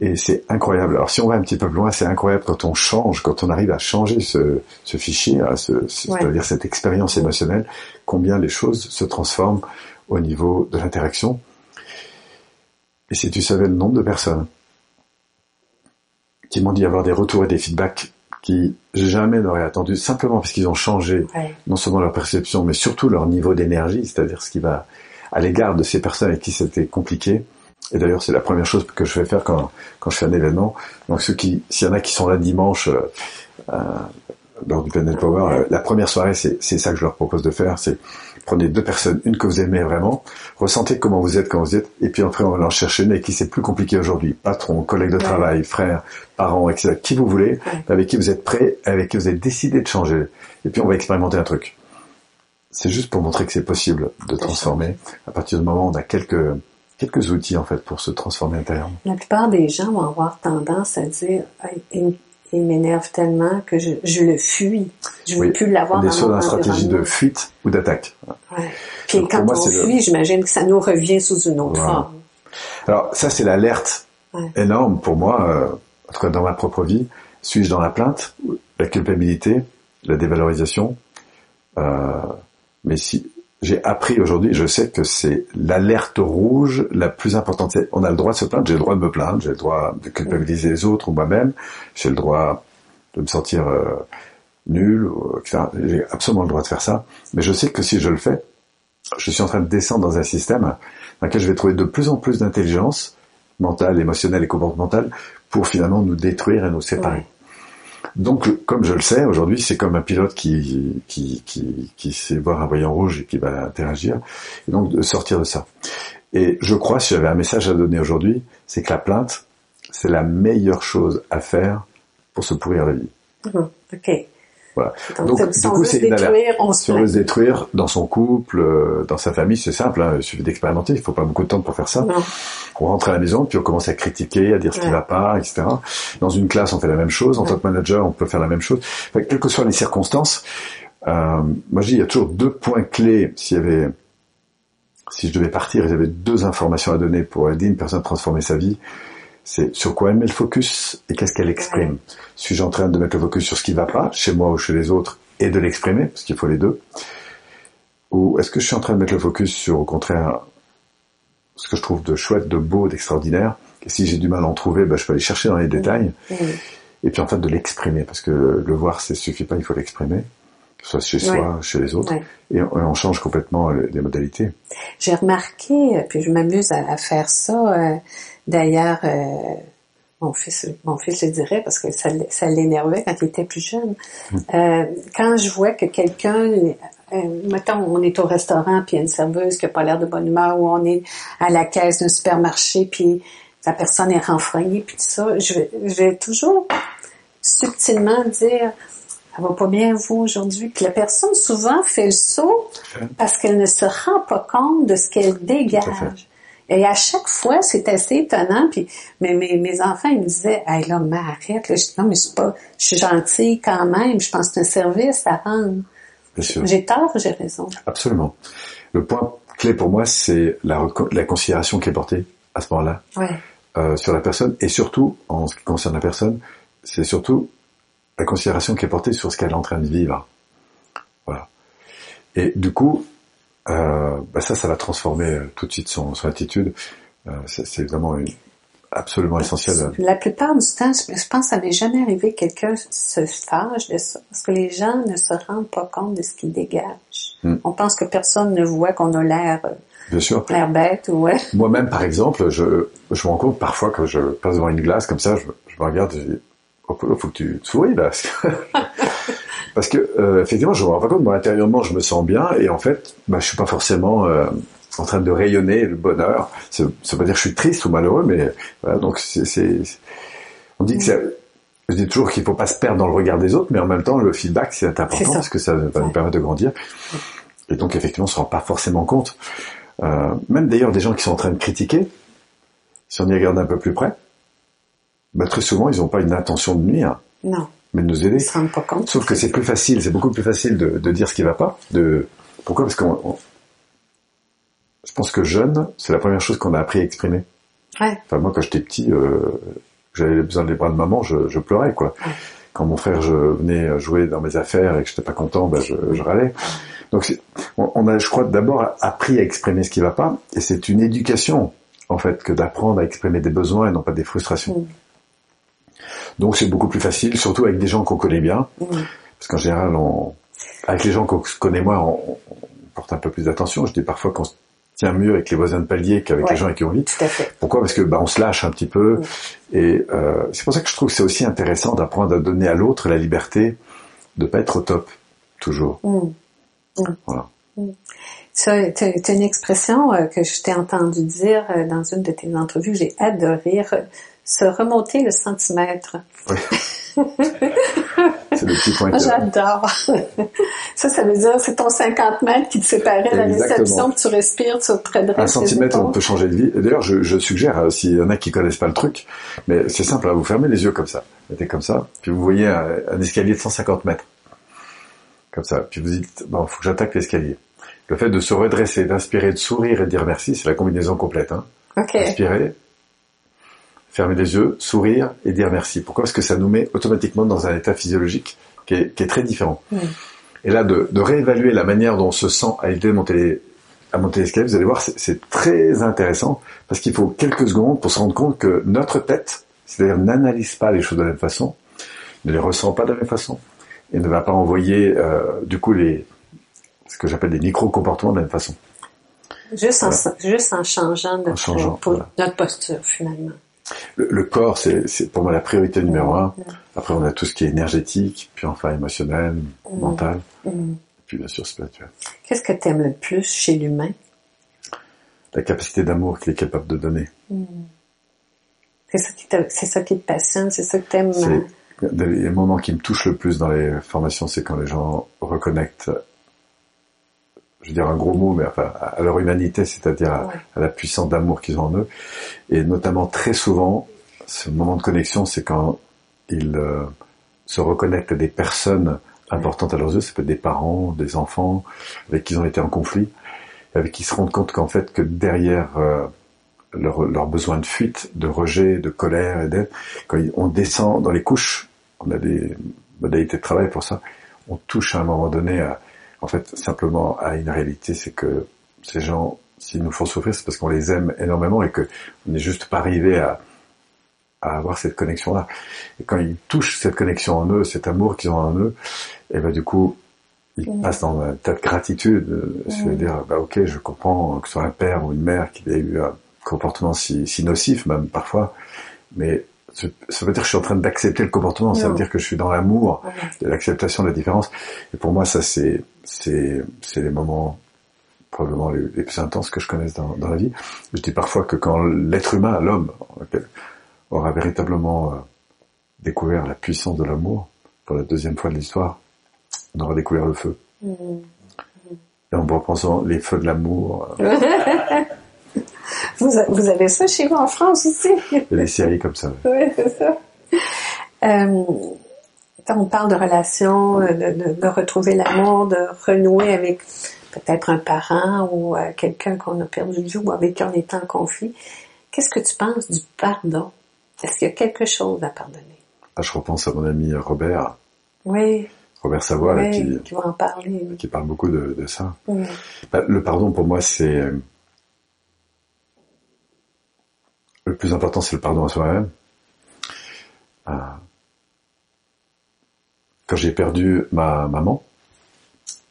Et c'est incroyable. Alors si on va un petit peu plus loin, c'est incroyable quand on change, quand on arrive à changer ce, ce fichier, à ce, ce- Ouais. c'est-à-dire cette expérience émotionnelle, combien les choses se transforment au niveau de l'interaction. Et si tu savais le nombre de personnes qui m'ont dit avoir des retours et des feedbacks qui jamais n'auraient attendu, simplement parce qu'ils ont changé Ouais. non seulement leur perception, mais surtout leur niveau d'énergie, c'est-à-dire ce qui va à l'égard de ces personnes avec qui c'était compliqué. Et d'ailleurs, c'est la première chose que je vais faire quand, quand je fais un événement. Donc, ceux qui, s'il y en a qui sont là dimanche, euh, euh, lors du Planet Power, euh, la première soirée, c'est, ça que je leur propose de faire, c'est prenez deux personnes, une que vous aimez vraiment, ressentez comment vous êtes quand vous êtes, et puis après, on va en chercher une avec qui c'est plus compliqué aujourd'hui. Patron, collègue de Ouais. travail, frère, parents, etc. Qui vous voulez, Ouais. avec qui vous êtes prêt, avec qui vous avez décidé de changer. Et puis, on va expérimenter un truc. C'est juste pour montrer que c'est possible de transformer. À partir du moment où on a quelques, quelques outils, en fait, pour se transformer intérieurement. La plupart des gens vont avoir tendance à dire Hey, il, il m'énerve tellement que je, je le fuis. Je veux Oui. plus l'avoir On est dans la stratégie de fuite ou d'attaque. Ouais. Puis Donc, quand moi, on c'est le- fuit, j'imagine que ça nous revient sous une autre Voilà. forme. Alors ça, c'est l'alerte Ouais. énorme pour moi, euh, en tout cas dans ma propre vie. Suis-je dans la plainte, la culpabilité, la dévalorisation? Euh, Mais si j'ai appris aujourd'hui, je sais que c'est l'alerte rouge la plus importante. On a le droit de se plaindre, j'ai le droit de me plaindre, j'ai le droit de culpabiliser les autres ou moi-même, j'ai le droit de me sentir euh, nul. J'ai absolument le droit de faire ça. Mais je sais que si je le fais, je suis en train de descendre dans un système dans lequel je vais trouver de plus en plus d'intelligence mentale, émotionnelle et comportementale pour finalement nous détruire et nous séparer. Donc, comme je le sais, aujourd'hui, c'est comme un pilote qui, qui, qui, qui sait voir un voyant rouge et qui va interagir, et donc de sortir de ça. Et je crois, si j'avais un message à donner aujourd'hui, c'est que la plainte, c'est la meilleure chose à faire pour se pourrir la vie. Mhm. OK. Voilà. Donc, du on coup, c'est se une alerte. on se Si on veut se détruire dans son couple, euh, dans sa famille, c'est simple, hein, il suffit d'expérimenter, il faut pas beaucoup de temps pour faire ça. Non. On rentre à la maison, puis on commence à critiquer, à dire ce qui va pas, etc. Dans une classe, on fait la même chose. En Ouais. tant que manager, on peut faire la même chose. Enfin, quelles que soient les circonstances, euh, moi je dis, il y a toujours deux points clés. S'il y avait, si je devais partir, j'avais deux informations à donner pour aider une personne à transformer sa vie. C'est sur quoi elle met le focus et qu'est-ce qu'elle exprime. Suis-je en train de mettre le focus sur ce qui va pas, chez moi ou chez les autres, et de l'exprimer, parce qu'il faut les deux Ou est-ce que je suis en train de mettre le focus sur, au contraire, ce que je trouve de chouette, de beau, d'extraordinaire. Et si j'ai du mal à en trouver, bah, je peux aller chercher dans les détails. Et puis en fait de l'exprimer, parce que le voir, ça suffit pas, il faut l'exprimer, soit chez soi, chez les autres. Ouais. Et on, change complètement les modalités. J'ai remarqué, euh, puis je m'amuse à, à faire ça. euh, D'ailleurs, euh, mon fils, mon fils le dirait parce que ça, ça l'énervait quand il était plus jeune. Euh, quand je vois que quelqu'un, euh, mettons, on est au restaurant puis il y a une serveuse qui a pas l'air de bonne humeur, ou on est à la caisse d'un supermarché puis la personne est renfrognée puis tout ça, je vais, je vais toujours subtilement dire ça va pas bien vous aujourd'hui. Puis la personne souvent fait le saut parce qu'elle ne se rend pas compte de ce qu'elle dégage. Et à chaque fois, c'est assez étonnant. Puis, mais mes, mes enfants, ils me disaient, hey là, mais arrête. Là. Je dis, non, mais c'est pas, je suis gentille quand même. Je pense que c'est un service à rendre. Bien sûr. J'ai tort, j'ai raison? Absolument. Le point clé pour moi, c'est la considération qui est portée à ce moment-là Ouais. euh, sur la personne et surtout, en ce qui concerne la personne, c'est surtout la considération qui est portée sur ce qu'elle est en train de vivre. Voilà. Et du coup, euh, bah ça, ça va transformer euh, tout de suite son, son attitude. Euh, c'est vraiment une- absolument essentiel. La plupart du temps, je pense que ça m'est jamais arrivé que quelqu'un se fâche de ça. Parce que les gens ne se rendent pas compte de ce qu'ils dégagent. Mm. On pense que personne ne voit qu'on a l'air, euh, l'air bête ou ouais. Moi-même, par exemple, je, je me rends compte parfois quand je passe devant une glace comme ça, je, je me regarde et je dis, oh, faut que tu te souris là. Parce que euh, effectivement, je me rends pas compte, moi intérieurement, je me sens bien et en fait, bah, je suis pas forcément euh, en train de rayonner le bonheur. Ça ça veut pas dire que je suis triste ou malheureux, mais voilà, donc c'est, on dit que c'est, je dis toujours qu'il faut pas se perdre dans le regard des autres, mais en même temps, le feedback c'est important ça. parce que ça va nous permettre de grandir. Et donc effectivement, on se rend pas forcément compte. Euh, même d'ailleurs des gens qui sont en train de critiquer, si on y regarde un peu plus près, bah, très souvent ils n'ont pas une intention de nuire, Non, mais de nous aider. ils se rendent pas compte. Sauf que c'est plus facile, c'est beaucoup plus facile de, de dire ce qui va pas. De pourquoi? Parce on- je pense que jeune, c'est la première chose qu'on a appris à exprimer. Ouais. Enfin moi, quand j'étais petit, euh, j'avais besoin des bras de maman, je, je pleurais quoi. Ouais. Quand mon frère je venait jouer dans mes affaires et que j'étais pas content, ben je, je râlais. Donc on, on a, je crois, d'abord appris à exprimer ce qui va pas, et c'est une éducation en fait que d'apprendre à exprimer des besoins et non pas des frustrations. Mm. Donc c'est beaucoup plus facile, surtout avec des gens qu'on connaît bien. Parce qu'en général, on, avec les gens qu'on connaît moins, on, on porte un peu plus d'attention. Je dis parfois qu'on se tient mieux avec les voisins de palier qu'avec Ouais. les gens avec qui on vit. Tout à fait. Pourquoi? Parce que bah, on se lâche un petit peu. Et euh, c'est pour ça que je trouve que c'est aussi intéressant d'apprendre à donner à l'autre la liberté de pas être au top, toujours. Voilà. Ça, t'as une expression euh, que je t'ai entendu dire euh, dans une de tes entrevues que j'ai adoré, se remonter le centimètre. C'est le petit point. Moi, que- j'adore. ça, ça veut dire c'est ton 50 mètres qui te séparait de la réception, puis tu respires, tu te redresses Un centimètre, on peut changer de vie. D'ailleurs, je, je suggère, euh, s'il y en a qui connaissent pas le truc, mais c'est simple, hein, vous fermez les yeux comme ça, mettez comme ça, puis vous voyez un, un escalier de 150 mètres, comme ça, puis vous dites, bon, faut que j'attaque l'escalier. Le fait de se redresser, d'inspirer, de sourire et de dire merci, c'est la combinaison complète. Hein. OK. Inspirer, fermer les yeux, sourire et dire merci. Pourquoi? Parce que ça nous met automatiquement dans un état physiologique qui est, qui est très différent. Mm. Et là, de, de réévaluer la manière dont on se sent à l'idée de monter les, à monter l'escalier, vous allez voir, c'est- très intéressant parce qu'il faut quelques secondes pour se rendre compte que notre tête, c'est-à-dire n'analyse pas les choses de la même façon, ne les ressent pas de la même façon et ne va pas envoyer euh, du coup les ce que j'appelle des micro-comportements de la même façon. Juste, en, juste en changeant, notre, En changeant, po- voilà. notre posture, finalement. Le, le corps, c'est pour moi la priorité numéro un. Après, on a tout ce qui est énergétique, puis enfin émotionnel, mental, Mm. puis bien sûr spirituel. Qu'est-ce que tu aimes le plus chez l'humain? La capacité d'amour qu'il est capable de donner. C'est ça qui te, c'est ça qui te passionne, c'est ça que t'aimes. euh, C'est les moments qui me touchent le plus dans les formations, c'est quand les gens reconnectent, je veux dire un gros mot, mais enfin à leur humanité, c'est-à-dire à, Ouais. à la puissance d'amour qu'ils ont en eux, et notamment très souvent, ce moment de connexion, c'est quand ils euh, se reconnectent à des personnes importantes à leurs yeux, ça peut être des parents, des enfants, avec qui ils ont été en conflit, avec qui ils se rendent compte qu'en fait que derrière euh, leur, leur besoin de fuite, de rejet, de colère et d'aide, quand on descend dans les couches, on a des modalités de travail pour ça, on touche à un moment donné à, en fait, simplement à une réalité, c'est que ces gens s'ils nous font souffrir, c'est parce qu'on les aime énormément et que on n'est juste pas arrivé à, à avoir cette connexion-là. Et quand ils touchent cette connexion en eux, cet amour qu'ils ont en eux, et ben du coup, ils passent dans un tas de gratitude, c'est-à-dire, bah ok, je comprends que ce soit un père ou une mère qui ait eu un comportement si, si nocif, même parfois, mais ça veut dire que je suis en train d'accepter le comportement, ça veut dire que je suis dans l'amour, de l'acceptation de la différence. Et pour moi, ça, c'est, c'est, c'est les moments probablement les, les plus intenses que je connaisse dans, dans la vie. Je dis parfois que quand l'être humain, l'homme, aura véritablement euh, découvert la puissance de l'amour, pour la deuxième fois de l'histoire, on aura découvert le feu. Mhm. Et en repensant les feux de l'amour, euh, Vous, a- vous avez ça chez vous en France aussi? les séries comme ça. Oui, c'est ça. Euh, on parle de relations, euh, de, de- de retrouver l'amour, de renouer avec peut-être un parent ou euh, quelqu'un qu'on a perdu de vue ou avec qui on est en conflit. Qu'est-ce que tu penses du pardon? Est-ce qu'il y a quelque chose à pardonner? Ah, je repense à mon ami Robert, Oui, Robert Savoie, là, oui, qui, qui va en parler. qui parle beaucoup de, de ça. Bah, le pardon, pour moi, c'est... euh, Le plus important, c'est le pardon à soi-même. Quand j'ai perdu ma maman,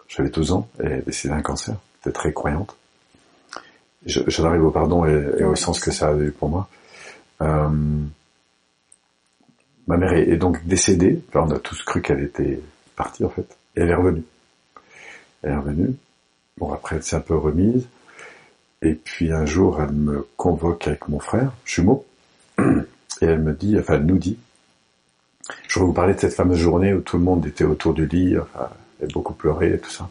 j'avais 12 ans, et elle est décédée d'un cancer, j'étais très croyante. Je- J'en arrive au pardon et, et au sens que ça a eu pour moi. Euh, ma mère est, est donc décédée, Enfin, on a tous cru qu'elle était partie en fait, et elle est revenue. Elle est revenue, Bon, après, elle s'est un peu remise. Et puis un jour, elle me convoque avec mon frère, jumeau, et elle me dit, enfin, elle nous dit, je vais vous parler de cette fameuse journée où tout le monde était autour du lit, enfin, elle a beaucoup pleuré et tout ça.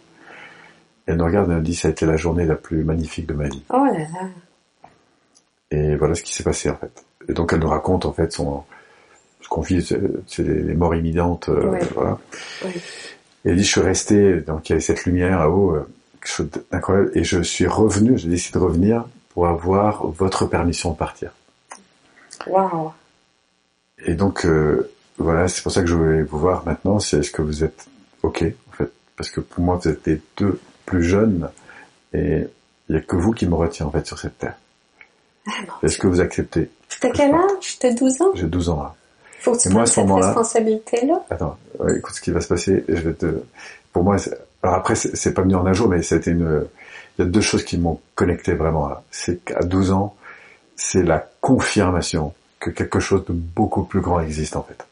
Elle nous regarde et elle nous dit, ça a été la journée la plus magnifique de ma vie. Oh là là. Et voilà ce qui s'est passé, en fait. Et donc, elle nous raconte, en fait, son, ce qu'on vit, c'est les, morts imminentes, euh, voilà. Et elle dit, je suis resté, donc il y avait cette lumière là-haut, euh, quelque chose d'incroyable, et je suis revenu, j'ai décidé de revenir pour avoir votre permission de partir. Wow. Et donc, euh, voilà, c'est pour ça que je voulais vous voir maintenant, c'est est-ce que vous êtes OK, en fait? Parce que pour moi, vous êtes les deux plus jeunes, et il n'y a que vous qui me retient, en fait, sur cette terre. Ah, Est-ce que vous acceptez? T'as quel âge? T'as 12 ans? J'ai 12 ans, là. Faut que tu Et moi, à prennes ce cette responsabilité-là. Attends, écoute ce qui va se passer. Je vais te. Pour moi, alors après, c'est pas venu en un jour, mais c'était une. Il y a deux choses qui m'ont connecté vraiment là. C'est qu'à 12 ans, c'est la confirmation que quelque chose de beaucoup plus grand existe en fait,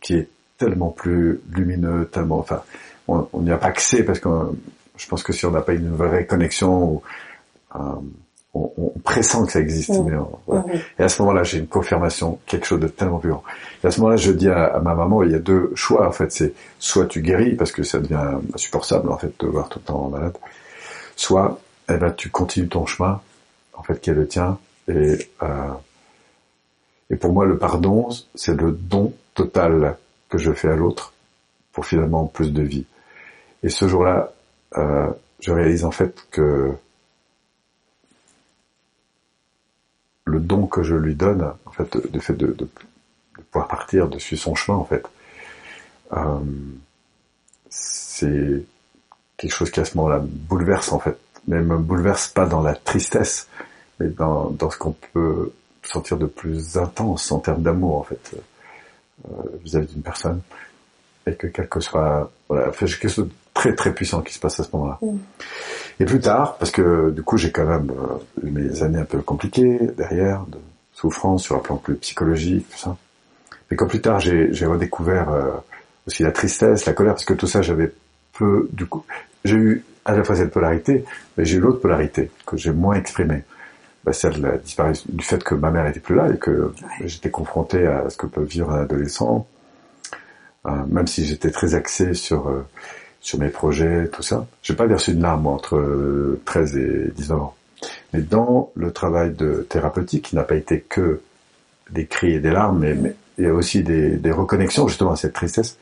qui est tellement plus lumineux, tellement. Enfin, on n'y a pas accès parce que euh, je pense que si on n'a pas une vraie connexion, ou, euh, on, on pressent que ça existe. Mm. Mais on- voilà. Mhm. Et à ce moment-là, j'ai une confirmation, quelque chose de tellement plus grand. Et à ce moment-là, je dis à, à ma maman, il y a deux choix en fait. C'est soit tu guéris parce que ça devient insupportable en fait de voir tout le temps malade, soit eh ben tu continues ton chemin en fait qui est le tien. Et euh, et pour moi, le pardon, c'est le don total que je fais à l'autre pour finalement plus de vie. Et ce jour-là, euh, je réalise en fait que le don que je lui donne, en fait, du fait de, de, pouvoir partir, de suivre son chemin, en fait, euh, c'est quelque chose qui à ce moment-là me bouleverse, en fait. Mais me bouleverse pas dans la tristesse, mais dans, dans ce qu'on peut sentir de plus intense en termes d'amour, en fait, vis-à-vis d'une personne. Et que quel que soit, voilà, enfin, j'ai quelque chose de très très puissant qui se passe à ce moment-là. Et plus tard, parce que du coup j'ai quand même euh, eu mes années un peu compliquées derrière, de souffrance sur un plan plus psychologique, tout ça. Et quand plus tard j'ai j'ai redécouvert euh, aussi la tristesse, la colère, parce que tout ça j'avais peu, du coup, j'ai eu à la fois cette polarité, mais j'ai eu l'autre polarité que j'ai moins exprimée. Bah, celle de la disparition, du fait que ma mère était plus là et que j'étais confronté à ce que peut vivre un adolescent, euh, même si j'étais très axé sur euh, sur mes projets, tout ça. J'ai pas versé une larme moi, entre euh, 13 et 19 ans. Mais dans le travail de thérapeutique, qui n'a pas été que des cris et des larmes, mais, mais il y a aussi des, des reconnexions justement à cette tristesse.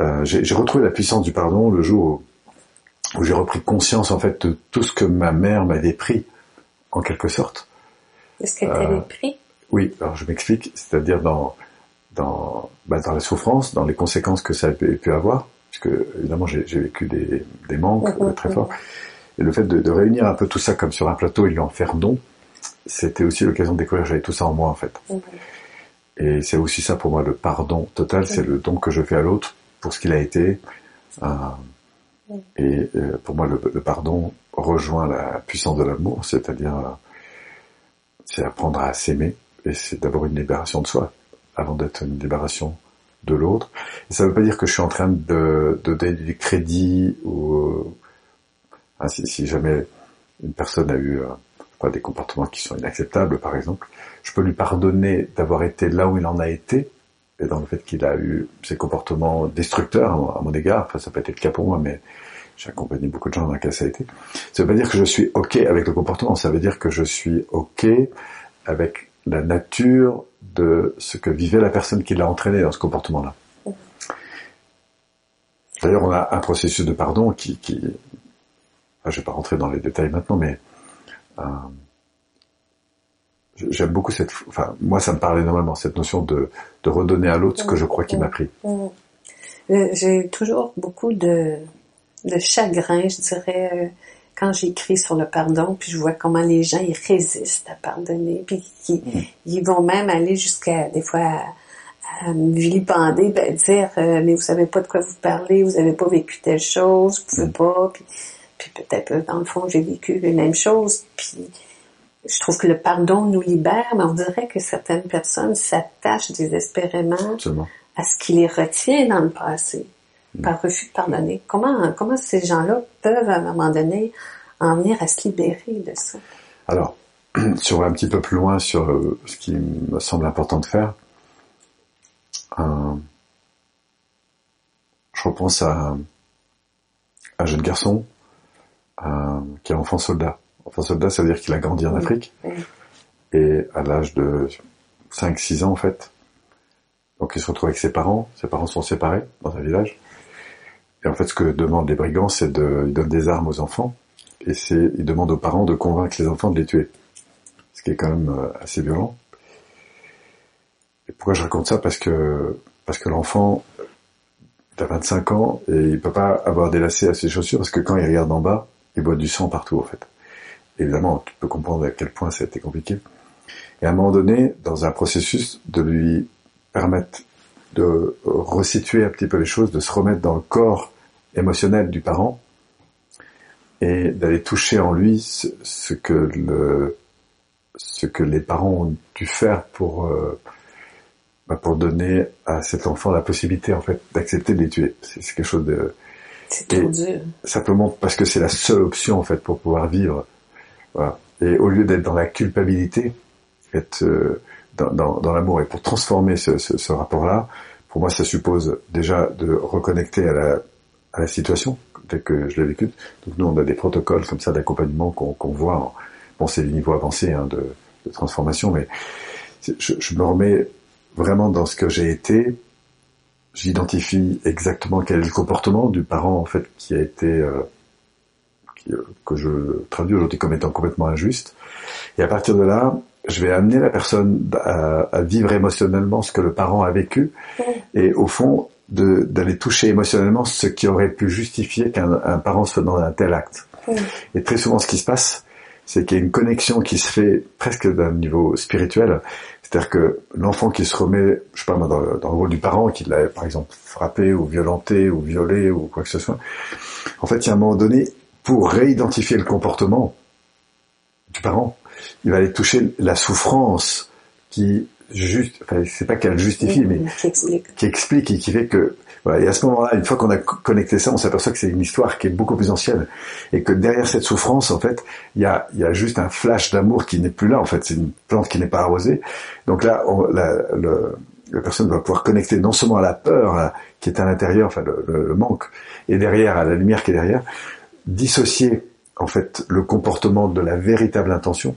Euh, j'ai j'ai retrouvé la puissance du pardon le jour où, où j'ai repris conscience en fait de tout ce que ma mère m'avait pris, en quelque sorte. Est-ce que Euh, t'avais pris? Oui, alors je m'explique, c'est-à-dire dans dans bah, dans la souffrance, dans les conséquences que ça a pu, avoir, puisque évidemment j'ai vécu des, des manques Mhm, euh, très mhm. forts, Et le fait de, de, réunir un peu tout ça comme sur un plateau et lui en faire don, c'était aussi l'occasion de découvrir que j'avais tout ça en moi en fait. Et c'est aussi ça pour moi le pardon total, c'est le don que je fais à l'autre pour ce qu'il a été. Euh, et euh, pour moi, le, le, pardon rejoint la puissance de l'amour, c'est-à-dire euh, c'est apprendre à s'aimer et c'est d'abord une libération de soi avant d'être une libération de l'autre. Et ça ne veut pas dire que je suis en train de, donner du crédit ou hein, si, jamais une personne a eu pas, des comportements qui sont inacceptables, par exemple, je peux lui pardonner d'avoir été là où il en a été, et dans le fait qu'il a eu ces comportements destructeurs à mon égard, enfin ça peut être le cas pour moi, mais j'ai accompagné beaucoup de gens dans lequel ça a été. Ça veut pas dire que je suis ok avec le comportement, ça veut dire que je suis ok avec la nature de ce que vivait la personne qui l'a entraîné dans ce comportement-là. D'ailleurs, on a un processus de pardon qui, qui enfin, je vais pas rentrer dans les détails maintenant, mais euh, j'aime beaucoup cette, enfin, moi ça me parle énormément, cette notion de, de redonner à l'autre ce que je crois qu'il m'a pris. Mm, mm. Euh, j'ai toujours beaucoup de, de chagrin, je dirais, euh, quand j'écris sur le pardon, puis je vois comment les gens ils résistent à pardonner, puis ils, mm. ils vont même aller jusqu'à des fois à, me vilipender, ben, dire mais vous savez pas de quoi vous parlez, vous avez pas vécu telle chose, vous pouvez pas, puis, puis peut-être dans le fond j'ai vécu les mêmes choses, puis je trouve que le pardon nous libère, mais on dirait que certaines personnes s'attachent désespérément à ce qui les retient dans le passé, mm. Par refus de pardonner. Comment, comment ces gens-là peuvent, à un moment donné, en venir à se libérer de ça? Alors, si on va un petit peu plus loin sur euh, ce qui me semble important de faire, euh, je repense à un jeune garçon euh, qui est enfant soldat Enfin, soldat, ça veut dire qu'il a grandi en Afrique. Et à l'âge de 5-6 ans, en fait, donc il se retrouve avec ses parents. Ses parents sont séparés dans un village. Et en fait, ce que demandent les brigands, c'est de, ils donnent des armes aux enfants. Et c'est, ils demandent aux parents de convaincre les enfants de les tuer. Ce qui est quand même euh, assez violent. Et pourquoi je raconte ça? Parce que, parce que l'enfant, il a 25 ans et il peut pas avoir des lacets à ses chaussures parce que quand il regarde en bas, il voit du sang partout, en fait évidemment, tu peux comprendre à quel point ça a été compliqué. Et à un moment donné, dans un processus de lui permettre de resituer un petit peu les choses, de se remettre dans le corps émotionnel du parent et d'aller toucher en lui ce, que le ce que les parents ont dû faire pour euh, bah pour donner à cet enfant la possibilité en fait d'accepter de les tuer. C'est quelque chose de c'est trop dur. Simplement parce que c'est la seule option en fait pour pouvoir vivre et au lieu d'être dans la culpabilité, être euh, dans, dans, dans l'amour. Et pour transformer ce, ce, ce rapport-là, pour moi, ça suppose déjà de reconnecter à la, à la situation telle que je l'ai vécue. Donc nous, on a des protocoles comme ça d'accompagnement qu'on voit. bon, c'est des niveaux avancés hein, de, de, transformation, mais je, je, me remets vraiment dans ce que j'ai été. J'identifie exactement quel est le comportement du parent en fait qui a été euh, que je traduis aujourd'hui comme étant complètement injuste. Et à partir de là, je vais amener la personne à, vivre émotionnellement ce que le parent a vécu, et au fond, d'aller toucher émotionnellement ce qui aurait pu justifier qu'un parent se dans un tel acte. Et très souvent, ce qui se passe, c'est qu'il y a une connexion qui se fait presque d'un niveau spirituel. C'est-à-dire que l'enfant qui se remet, je sais pas moi, dans le, dans le rôle du parent, qui l'a par exemple frappé ou violenté ou violé ou quoi que ce soit, en fait, il y a un moment donné, pour réidentifier le comportement du parent. Il va aller toucher la souffrance qui juste, enfin, c'est pas qu'elle justifie, mais qui explique. qui explique et qui fait que, voilà. Et à ce moment-là, une fois qu'on a connecté ça, on s'aperçoit que c'est une histoire qui est beaucoup plus ancienne et que derrière cette souffrance, en fait, il y a, il y a juste un flash d'amour qui n'est plus là. En fait, c'est une plante qui n'est pas arrosée. Donc là, on, la, le, la personne va pouvoir connecter non seulement à la peur qui est à l'intérieur, enfin le, le, manque, et derrière à la lumière qui est derrière, dissocier en fait le comportement de la véritable intention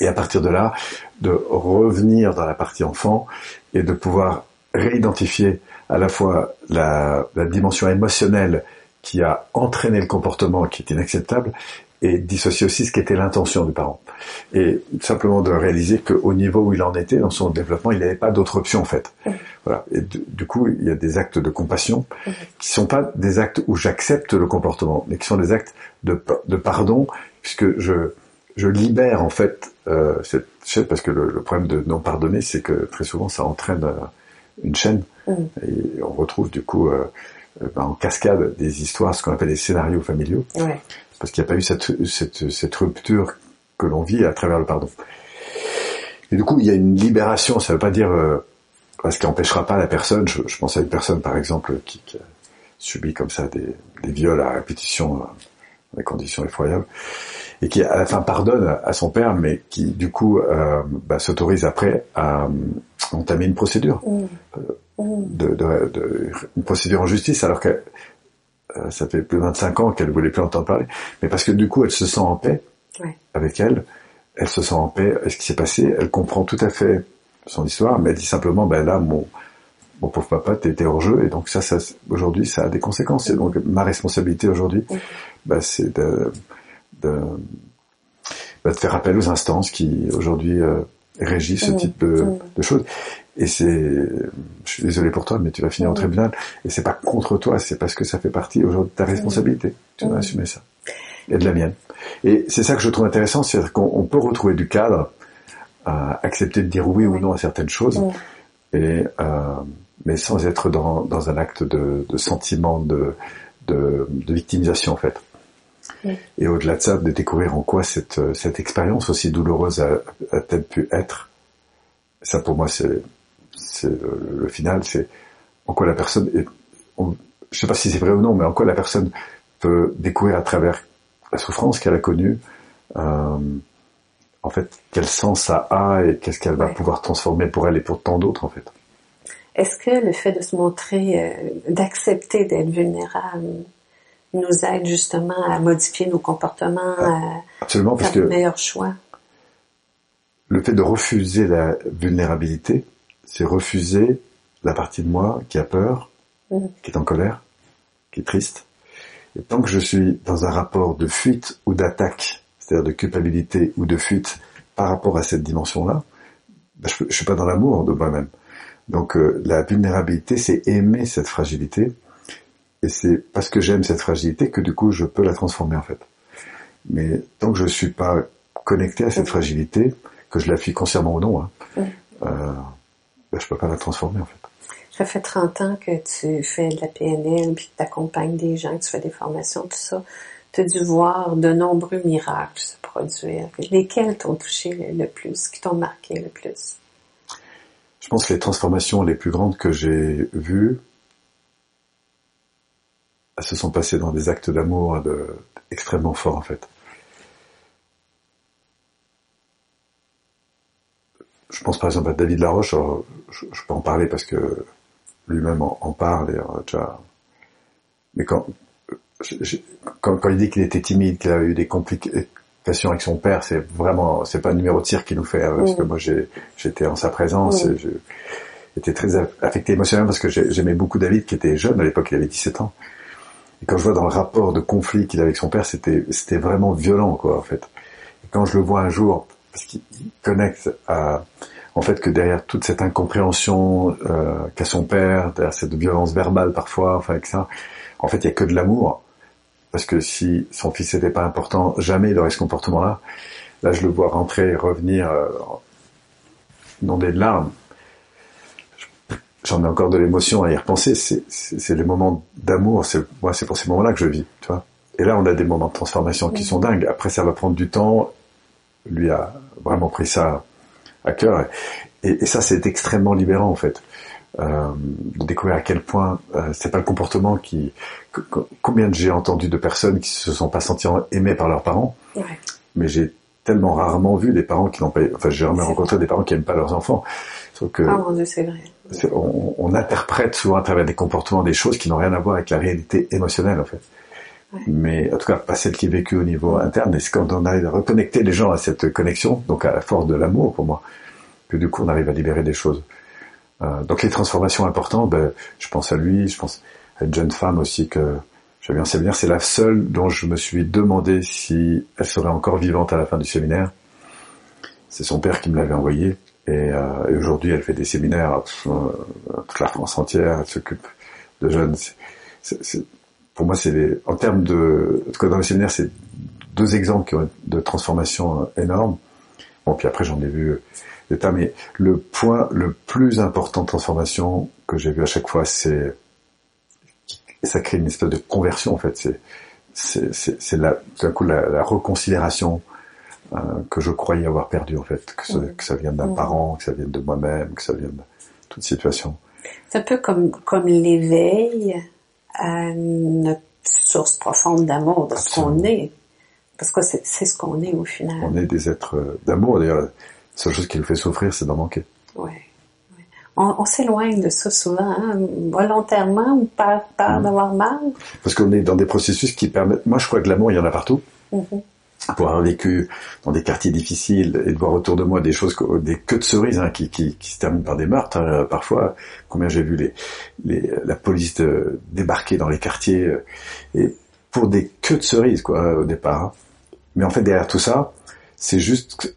et à partir de là de revenir dans la partie enfant et de pouvoir réidentifier à la fois la, dimension émotionnelle qui a entraîné le comportement qui est inacceptable et dissocier aussi ce qu'était l'intention du parent. Et simplement de réaliser qu'au niveau où il en était dans son développement, il n'avait pas d'autre option en fait. Voilà. Et du, coup, il y a des actes de compassion qui sont pas des actes où j'accepte le comportement, mais qui sont des actes de, de pardon, puisque je je libère en fait euh, cette chaîne parce que le, le problème de non pardonner, c'est que très souvent ça entraîne euh, une chaîne et on retrouve du coup euh, euh, ben, en cascade des histoires, ce qu'on appelle des scénarios familiaux. Ouais. parce qu'il n'y a pas eu cette, cette, cette rupture que l'on vit à travers le pardon. Et du coup, il y a une libération, ça ne veut pas dire euh, ce qui n'empêchera pas la personne, je, je, pense à une personne par exemple qui, qui a subi comme ça des, des viols à répétition, dans des conditions effroyables, et qui à la fin pardonne à son père, mais qui du coup euh, bah, s'autorise après à, entamer une procédure, de, de, de- une procédure en justice, alors que euh, ça fait plus de 25 ans qu'elle voulait plus entendre parler, mais parce que du coup elle se sent en paix Ouais. avec elle, elle se sent en paix avec ce qui s'est passé, elle comprend tout à fait son histoire, mais elle dit simplement, ben là, mon, mon pauvre papa, t'étais hors jeu, et donc ça, ça aujourd'hui, ça a des conséquences. Et donc ma responsabilité aujourd'hui, ben, c'est de, de, ben, de faire appel aux instances qui aujourd'hui euh, régissent ce type de, de choses. Et c'est, je suis désolé pour toi, mais tu vas finir au tribunal. Et c'est pas contre toi, c'est parce que ça fait partie aujourd'hui de ta responsabilité. Tu dois assumer ça. Et de la mienne. Et c'est ça que je trouve intéressant, c'est qu'on on peut retrouver du cadre, à accepter de dire oui ou non à certaines choses, et euh, mais sans être dans, dans un acte de, de sentiment de, de, de victimisation en fait. Oui. Et au-delà de ça, de découvrir en quoi cette, cette expérience aussi douloureuse a- a-t-elle pu être. Ça pour moi c'est c'est le, le final, c'est en quoi la personne est, on- je sais pas si c'est vrai ou non, mais en quoi la personne peut découvrir à travers la souffrance qu'elle a connue, euh, en fait, quel sens ça a et qu'est-ce qu'elle va Ouais. pouvoir transformer pour elle et pour tant d'autres en fait. Est-ce que le fait de se montrer, euh, d'accepter d'être vulnérable, nous aide justement à modifier nos comportements, à Absolument, parce faire de que meilleurs choix? le fait de refuser la vulnérabilité, c'est refuser la partie de moi qui a peur, Mhm. qui est en colère, qui est triste. Et tant que je suis dans un rapport de fuite ou d'attaque, c'est-à-dire de culpabilité ou de fuite par rapport à cette dimension-là, ben, je, je suis pas dans l'amour de moi-même. Donc euh, la vulnérabilité, c'est aimer cette fragilité, et c'est parce que j'aime cette fragilité que du coup je peux la transformer en fait. Mais tant que je suis pas connecté à cette fragilité, que je la fuis consciemment ou non, hein, euh, ben, je peux pas la transformer en fait. Ça fait 30 ans que tu fais de la PNL, puis que tu accompagnes des gens, que tu fais des formations, tout ça. Tu as dû voir de nombreux miracles se produire. Lesquels t'ont touché le, plus, qui t'ont marqué le plus? Je pense que les transformations les plus grandes que j'ai vues, se sont passées dans des actes d'amour de, extrêmement forts en fait. Je pense par exemple à David Laroche, alors, je, je peux en parler parce que lui-même en, en parle et euh, déjà. Mais quand, il dit qu'il était timide, qu'il a eu des complications avec son père, c'est vraiment, c'est pas un numéro de tir qui nous fait, euh, parce que moi j'ai, j'étais en sa présence, et j'étais très aff- affecté émotionnellement parce que j'ai- j'aimais beaucoup David qui était jeune à l'époque, il avait 17 ans. Et quand je vois dans le rapport de conflit qu'il a avec son père, c'était, c'était vraiment violent, quoi, en fait. Et quand je le vois un jour, parce qu'il il connecte à, en fait, que derrière toute cette incompréhension euh, qu'a son père, derrière cette violence verbale parfois, enfin, avec ça, en fait, il y a que de l'amour. Parce que si son fils n'était pas important, jamais il aurait ce comportement-là. Là, je le vois rentrer revenir, euh, inondé de larmes. J'en ai encore de l'émotion à y repenser. C'est, les moments d'amour. C'est, moi, c'est pour ces moments-là que je vis, tu vois. Et là, on a des moments de transformation qui sont dingues. Après, ça va prendre du temps. Lui a vraiment pris ça à cœur. Et, et ça, c'est extrêmement libérant, en fait. Euh, de découvrir à quel point euh, c'est pas le comportement qui que- que- combien j'ai entendu de personnes qui se sont pas senties aimées par leurs parents Ouais. mais j'ai tellement rarement vu des parents qui n'ont pas enfin j'ai jamais rencontré des parents qui aiment pas leurs enfants sauf que Ah mon Dieu, c'est vrai. On, on interprète souvent à travers des comportements des choses qui n'ont rien à voir avec la réalité émotionnelle en fait Ouais. mais en tout cas pas celle qui est vécue au niveau interne et c'est quand on arrive à reconnecter les gens à cette connexion donc à la force de l'amour pour moi que du coup on arrive à libérer des choses Euh, donc les transformations importantes ben, je pense à lui je pense à une jeune femme aussi que J'avais un séminaire, c'est la seule dont je me suis demandé si elle serait encore vivante à la fin du séminaire. C'est son père qui me l'avait envoyé. Et, euh, et aujourd'hui, elle fait des séminaires euh, toute la France entière. Elle s'occupe de jeunes. Pour moi, c'est les- en termes de, en tout cas dans le séminaire, c'est deux exemples qui ont de transformation euh, énorme. Bon, puis après, j'en ai vu des tas, mais le point le plus important de transformation que j'ai vu à chaque fois, c'est ça crée une espèce de conversion en fait. C'est c'est c'est la tout d'un coup la reconsidération euh, que je croyais avoir perdu en fait, que, ça- que ça vienne d'un parent, que ça vienne de moi-même, que ça vienne de toute situation. C'est un peu comme, comme l'éveil à notre source profonde d'amour, de ce qu'on Absolument. est. Parce que c'est c'est ce qu'on est au final. On est des êtres euh, d'amour. D'ailleurs, la seule chose qui nous fait souffrir, c'est d'en manquer. Ouais. On, on s'éloigne de ça souvent, hein, volontairement ou par peur Mhm. d'avoir mal? Parce qu'on est dans des processus qui permettent. Moi, je crois que l'amour, il y en a partout. Mhm. Pour avoir vécu dans des quartiers difficiles et de voir autour de moi des choses, des queues de cerises hein, qui, qui, qui se terminent par des meurtres. hein, parfois, combien j'ai vu les, les, la police de- débarquer dans les quartiers euh, et pour des queues de cerises quoi au départ. hein. Mais en fait, derrière tout ça, c'est juste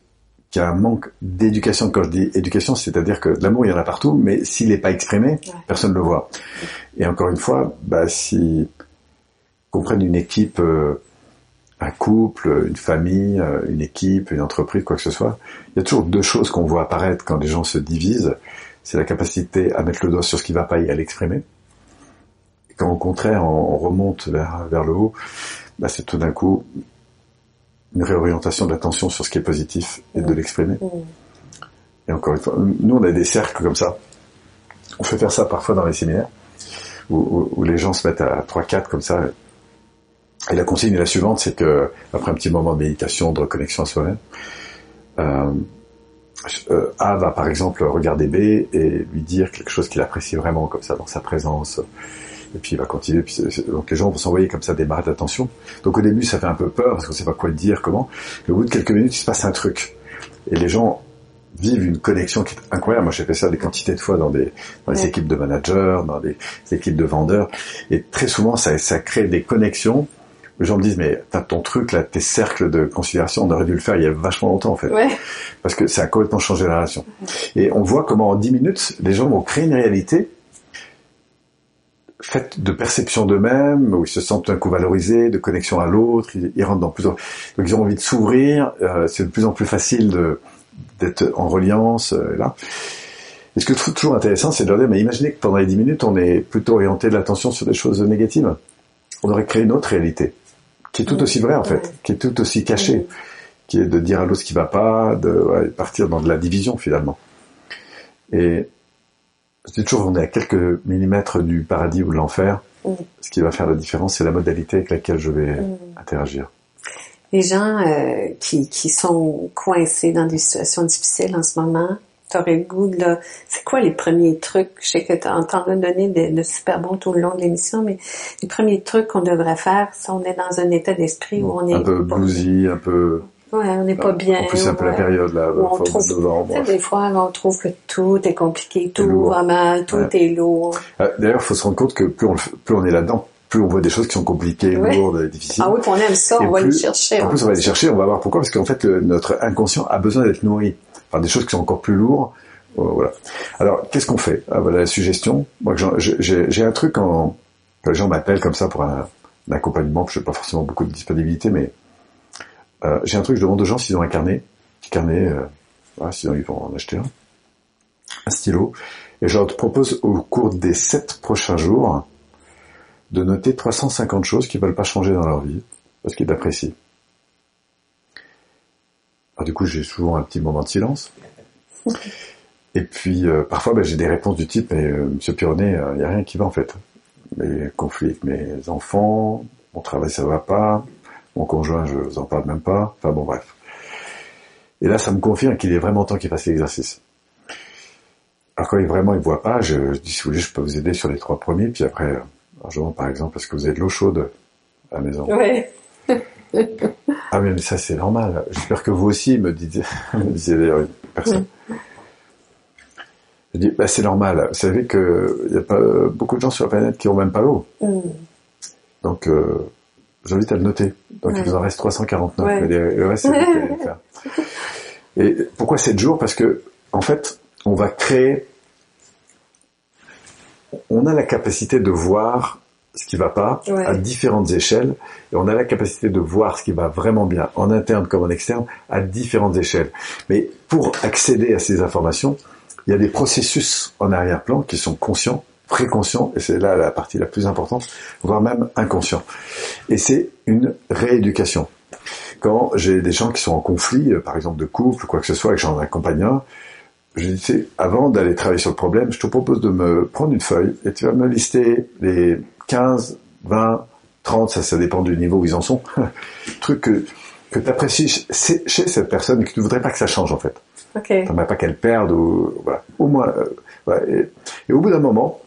qu'il y a un manque d'éducation. Quand je dis éducation, c'est-à-dire que l'amour, il y en a partout, mais s'il n'est pas exprimé, Ouais. personne ne le voit. Et encore une fois, bah, si qu'on prenne une équipe, euh, un couple, une famille, euh, une équipe, une entreprise, quoi que ce soit, il y a toujours deux choses qu'on voit apparaître quand les gens se divisent. C'est la capacité à mettre le doigt sur ce qui va pas et à l'exprimer. Quand au contraire on, on remonte vers, vers le haut, bah, c'est tout d'un coup une réorientation de l'attention sur ce qui est positif et de l'exprimer. Mhm. Et encore une fois, nous on a des cercles comme ça. On fait faire ça parfois dans les séminaires, où, où- où les gens se mettent à 3-4 comme ça. Et la consigne est la suivante, c'est que après un petit moment de méditation, de reconnexion à soi-même, euh, euh, A va par exemple regarder B et lui dire quelque chose qu'il apprécie vraiment comme ça dans sa présence. Et puis il va continuer. Puis donc les gens vont s'envoyer comme ça des barres d'attention. Donc au début ça fait un peu peur parce qu'on sait pas quoi dire, comment. Mais au bout de quelques minutes il se passe un truc. Et les gens vivent une connexion qui est incroyable. Moi j'ai fait ça des quantités de fois dans des dans les Ouais. équipes de managers, dans des, des équipes de vendeurs. Et très souvent ça, ça crée des connexions. Les gens me disent mais t'as ton truc là, tes cercles de considération, on aurait dû le faire il y a vachement longtemps en fait Ouais. parce que ça a complètement changé la relation. Et on voit comment en 10 minutes, les gens vont créer une réalité faite de perception d'eux-mêmes, où ils se sentent tout d'un coup valorisés, de connexion à l'autre, ils, ils rentrent dans plus en... Donc ils ont envie de s'ouvrir, euh, c'est de plus en plus facile de d'être en reliance, euh, là. Et ce que je trouve toujours intéressant, c'est de leur dire, mais imaginez que pendant les 10 minutes, on est plutôt orienté de l'attention sur des choses négatives. On aurait créé une autre réalité, qui est tout aussi vraie en fait, qui est tout aussi cachée Mhm. qui est de dire à l'autre ce qui va pas, de ouais, partir dans de la division finalement. Et je dis toujours, on est à quelques millimètres du paradis ou de l'enfer. Mhm. Ce qui va faire la différence, c'est la modalité avec laquelle je vais Mhm. interagir. Les gens euh, qui, qui sont coincés dans des situations difficiles en ce moment, t'aurais le goût de... là, C'est quoi les premiers trucs? Je sais que t'en as donné de, de super bons tout le long de l'émission, mais les premiers trucs qu'on devrait faire, si on est dans un état d'esprit où on est... un peu bluesy, un peu... Ouais, on n'est pas bien. En plus, c'est un peu la période là, Où on trouve- novembre. Des fois, on trouve que tout est compliqué, tout va mal, tout Ouais. est lourd. Ah, D'ailleurs, il faut se rendre compte que plus on, plus est là-dedans, plus on voit des choses qui sont compliquées, Ouais. lourdes, difficiles. Ah oui, puis on aime ça, Et on va les chercher. En hein. plus, on va les chercher, on va voir pourquoi, parce qu'en fait, le- notre inconscient a besoin d'être nourri. Enfin, des choses qui sont encore plus lourdes. Euh, voilà. Alors, qu'est-ce qu'on fait? Ah, Voilà la suggestion. Moi, j'ai un truc en... quand Les gens m'appellent comme ça pour un, accompagnement, je n'ai pas forcément beaucoup de disponibilité, mais euh, j'ai un truc, je demande aux gens s'ils ont un carnet, petit carnet, euh, voilà, sinon ils vont en acheter un, un stylo, et je leur propose au cours des sept prochains jours de noter 350 choses qu'ils veulent pas changer dans leur vie, parce qu'ils apprécient. Du coup, j'ai souvent un petit moment de silence. Et puis, euh, parfois, ben, j'ai des réponses du type, mais euh, Monsieur Pironnet, il n'y a rien qui va en fait. Mes conflits avec mes enfants, mon travail, ça va pas, mon conjoint, je vous en parle même pas. Enfin bon, bref. Et là, ça me confirme qu'il est vraiment temps qu'il fasse l'exercice. Alors quand il vraiment il voit pas, je, dis si vous voulez, je peux vous aider sur les trois premiers, puis après, euh, alors, je demande par exemple, est-ce que vous avez de l'eau chaude à la maison? Ouais. Ah mais, ça c'est normal. J'espère que vous aussi, me dit- me disait d'ailleurs une personne. Je dis, bah c'est normal. Vous savez que il y a pas beaucoup de gens sur la planète qui ont même pas l'eau. Mm. Donc, euh, j'invite à le noter. Donc, il vous en reste 349, Ouais. mais les- le reste, c'est vous qui allez le faire. Et pourquoi 7 jours? Parce que, en fait, on va créer... On a la capacité de voir ce qui va pas Ouais. à différentes échelles et on a la capacité de voir ce qui va vraiment bien en interne comme en externe à différentes échelles. Mais pour accéder à ces informations, il y a des processus en arrière-plan qui sont conscients, préconscients, et c'est là la partie la plus importante, voire même inconscients. Et c'est une rééducation. Quand j'ai des gens qui sont en conflit, euh, par exemple de couple, quoi que ce soit, et que j'en accompagne un, je dis, tu sais, avant d'aller travailler sur le problème, je te propose de me prendre une feuille et tu vas me lister les 15, 20, 30, ça, ça dépend du niveau où ils en sont, trucs que, que tu apprécies chez, chez cette personne et que tu ne voudrais pas que ça change en fait. OK. T'aimerais pas qu'elle perde ou voilà. Au moins, euh, voilà. et, et au bout d'un moment,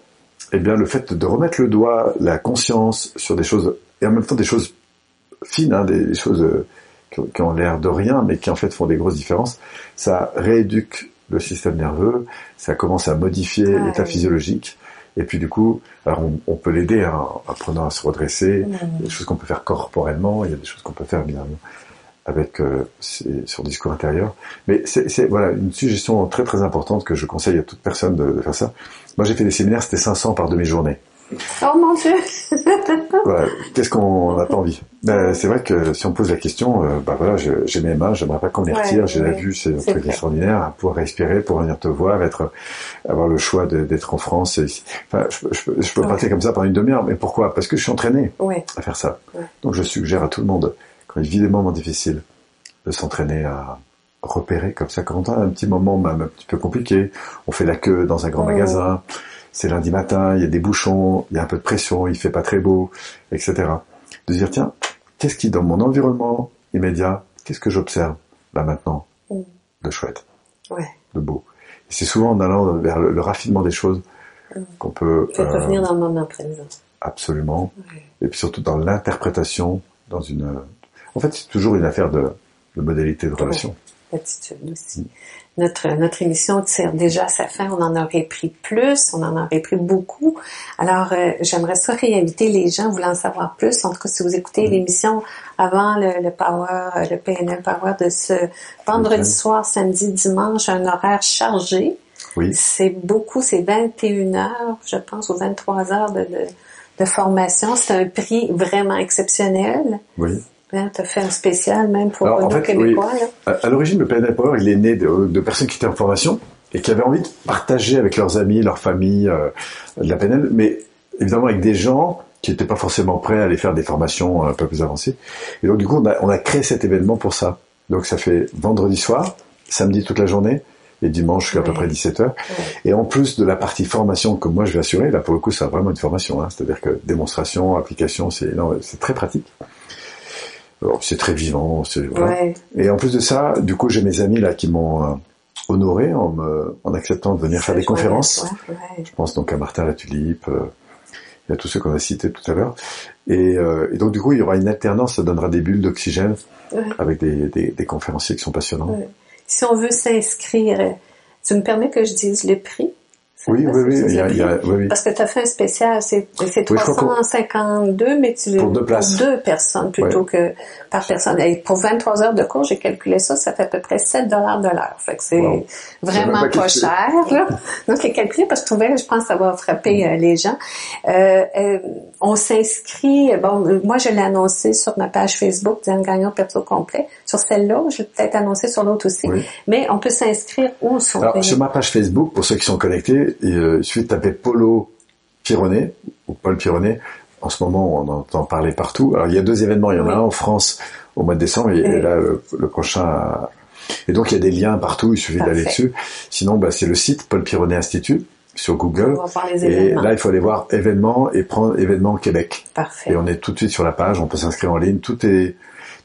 eh bien, le fait de remettre le doigt, la conscience sur des choses et en même temps des choses fines, hein, des, des choses euh, qui, qui ont l'air de rien, mais qui en fait font des grosses différences, ça rééduque le système nerveux, ça commence à modifier Ah, l'état oui. physiologique. Et puis du coup, alors on, on peut l'aider hein, en apprenant à se redresser. Mmh. Il y a des choses qu'on peut faire corporellement, il y a des choses qu'on peut faire évidemment avec euh, son discours intérieur. Mais c'est c'est, voilà une suggestion très très importante que je conseille à toute personne de, de faire ça. Moi j'ai fait des séminaires, c'était 500 par demi-journée. Oh mon Dieu! Voilà, qu'est-ce qu'on n'a pas envie? Ben, C'est vrai que si on pose la question, euh, bah voilà, j'ai mes mains, j'aimerais pas qu'on les Ouais, retire, j'ai la ouais. vue, c'est un C'est truc vrai. extraordinaire, à pouvoir respirer, pour venir te voir, être, avoir le choix d'être en France. et- enfin, je, peux- je je peux Ouais. partir comme ça pendant une demi-heure, mais pourquoi? Parce que je suis entraîné Oui. à faire ça. Ouais. Donc je suggère à tout le monde, quand il vit des moments difficiles, de s'entraîner à repérer comme ça. Quand on a un petit moment même un petit peu compliqué, on fait la queue dans un grand Ouais. magasin, c'est lundi matin, il y a des bouchons, il y a un peu de pression, il fait pas très beau, etc. De se dire, tiens, qu'est-ce qui dans mon environnement immédiat, qu'est-ce que j'observe là maintenant Mm. de chouette, Ouais. de beau? Et c'est souvent en allant vers le, le raffinement des choses Mm. qu'on peut Fait euh, revenir dans le moment présent. absolument Ouais. et puis surtout dans l'interprétation, dans une. En fait, c'est toujours une affaire de, de modalité de relation. L'attitude aussi. Notre, notre émission tire déjà à sa fin. On en aurait pris plus, on en aurait pris beaucoup. Alors, euh, j'aimerais ça réinviter les gens voulant en savoir plus. En tout cas, si vous écoutez l'émission avant le, le Power, euh, le PNL Power de ce vendredi Ok. soir, samedi, dimanche, un horaire chargé. Oui, C'est beaucoup, c'est 21 heures, je pense, ou 23 heures de, de, de formation. C'est un prix vraiment exceptionnel. oui. Hein, tu as fait un spécial même pour Alors, en fait, Québécois. là. À, à l'origine, le PNL Power, il est né de, de personnes qui étaient en formation et qui avaient envie de partager avec leurs amis, leur famille, euh, de la PNL, mais évidemment avec des gens qui n'étaient pas forcément prêts à aller faire des formations un peu plus avancées. Et donc, du coup, on a, on a créé cet événement pour ça. Donc, ça fait vendredi soir, samedi toute la journée, et dimanche jusqu'à peu près 17h. Et en plus de la partie formation que moi je vais assurer, là pour le coup c'est vraiment une formation, hein, c'est-à-dire que démonstration, application, c'est non, c'est très pratique. C'est très vivant, c'est voilà. Ouais. Et en plus de ça, du coup j'ai mes amis là qui m'ont euh, honoré en, me, en acceptant de venir faire des conférences. chouette, ouais, ouais. Je pense donc à Martin La Tulipe, euh, et à tous ceux qu'on a cités tout à l'heure. Et, euh, et donc du coup il y aura une alternance, ça donnera des bulles d'oxygène avec des, des, des conférenciers qui sont passionnants. Si on veut s'inscrire, tu me permets que je dise le prix? Ça Oui, va, oui, oui, il y a, il y a- oui, oui. Parce que tu as fait un spécial, c'est c'est Oui, je crois qu'on- 352, mais tu Pour deux places. pour deux personnes plutôt que par personne. Et pour 23 heures de cours, j'ai calculé ça, ça fait à peu près 7 dollars de l'heure. Fait que c'est Wow. vraiment pas cher. Là. Donc, j'ai calculé parce que je trouvais, je pense, avoir frappé euh, les gens. Euh, euh, on s'inscrit, bon, moi, je l'ai annoncé sur ma page Facebook, Diane Gagnon Perso Complet. Sur celle-là, je l'ai peut-être annoncé sur l'autre aussi. Oui. Mais on peut s'inscrire où sur Alors, sur ma page Facebook, pour ceux qui sont connectés, il euh, il suffit de taper Polo Pironnet, ou Paul Pironnet. En ce moment, on entend parler partout. Alors, il y a deux événements. Il y en a Oui. un en France au mois de décembre, et, Oui. là, le, le prochain... à- Et donc, il y a des liens partout, il suffit d'aller dessus. Sinon, bah, c'est le site Paul Pironnet Institut sur Google. On va voir les Et là, il faut aller voir événements et prendre événements Québec. Parfait. Et on est tout de suite sur la page, on peut s'inscrire en ligne, tout est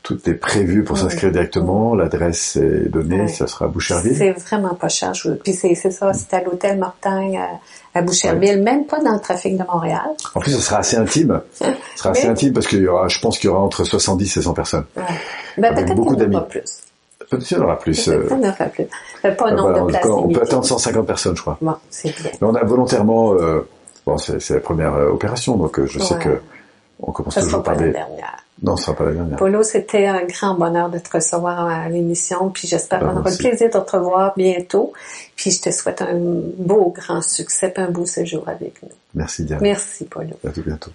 tout est prévu pour Oui. s'inscrire directement, l'adresse est donnée, Oui. ça sera à Boucherville. C'est vraiment pas cher. Je- Puis c'est ça, c'est à l'hôtel Mortagne à, à Boucherville, même pas dans le trafic de Montréal. En plus, ce sera assez intime. Ce sera assez intime parce qu'il y aura, je pense qu'il y aura entre 70 et 100 personnes. Ben, Avec peut-être beaucoup qu'il n'y en d'amis. plus. Peut-être qu'il y en aura plus. Euh, qu'il n'y en aura plus. Euh, Pas un nombre voilà, de places on peut attendre 150 personnes, je crois. Bon, c'est bien. Mais on a volontairement, euh, bon, c'est la première euh, opération, donc euh, je sais que On commence Ce toujours par la des... dernière. Non, ce sera pas la dernière. Polo, c'était un grand bonheur de te recevoir à l'émission, puis j'espère Ben, qu'on aura le plaisir de te revoir bientôt. Puis je te souhaite un beau, grand succès, puis un beau séjour avec nous. Merci Diane. Merci, Polo. À tout bientôt.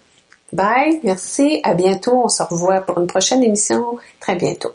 Bye, merci, à bientôt. On se revoit pour une prochaine émission très bientôt.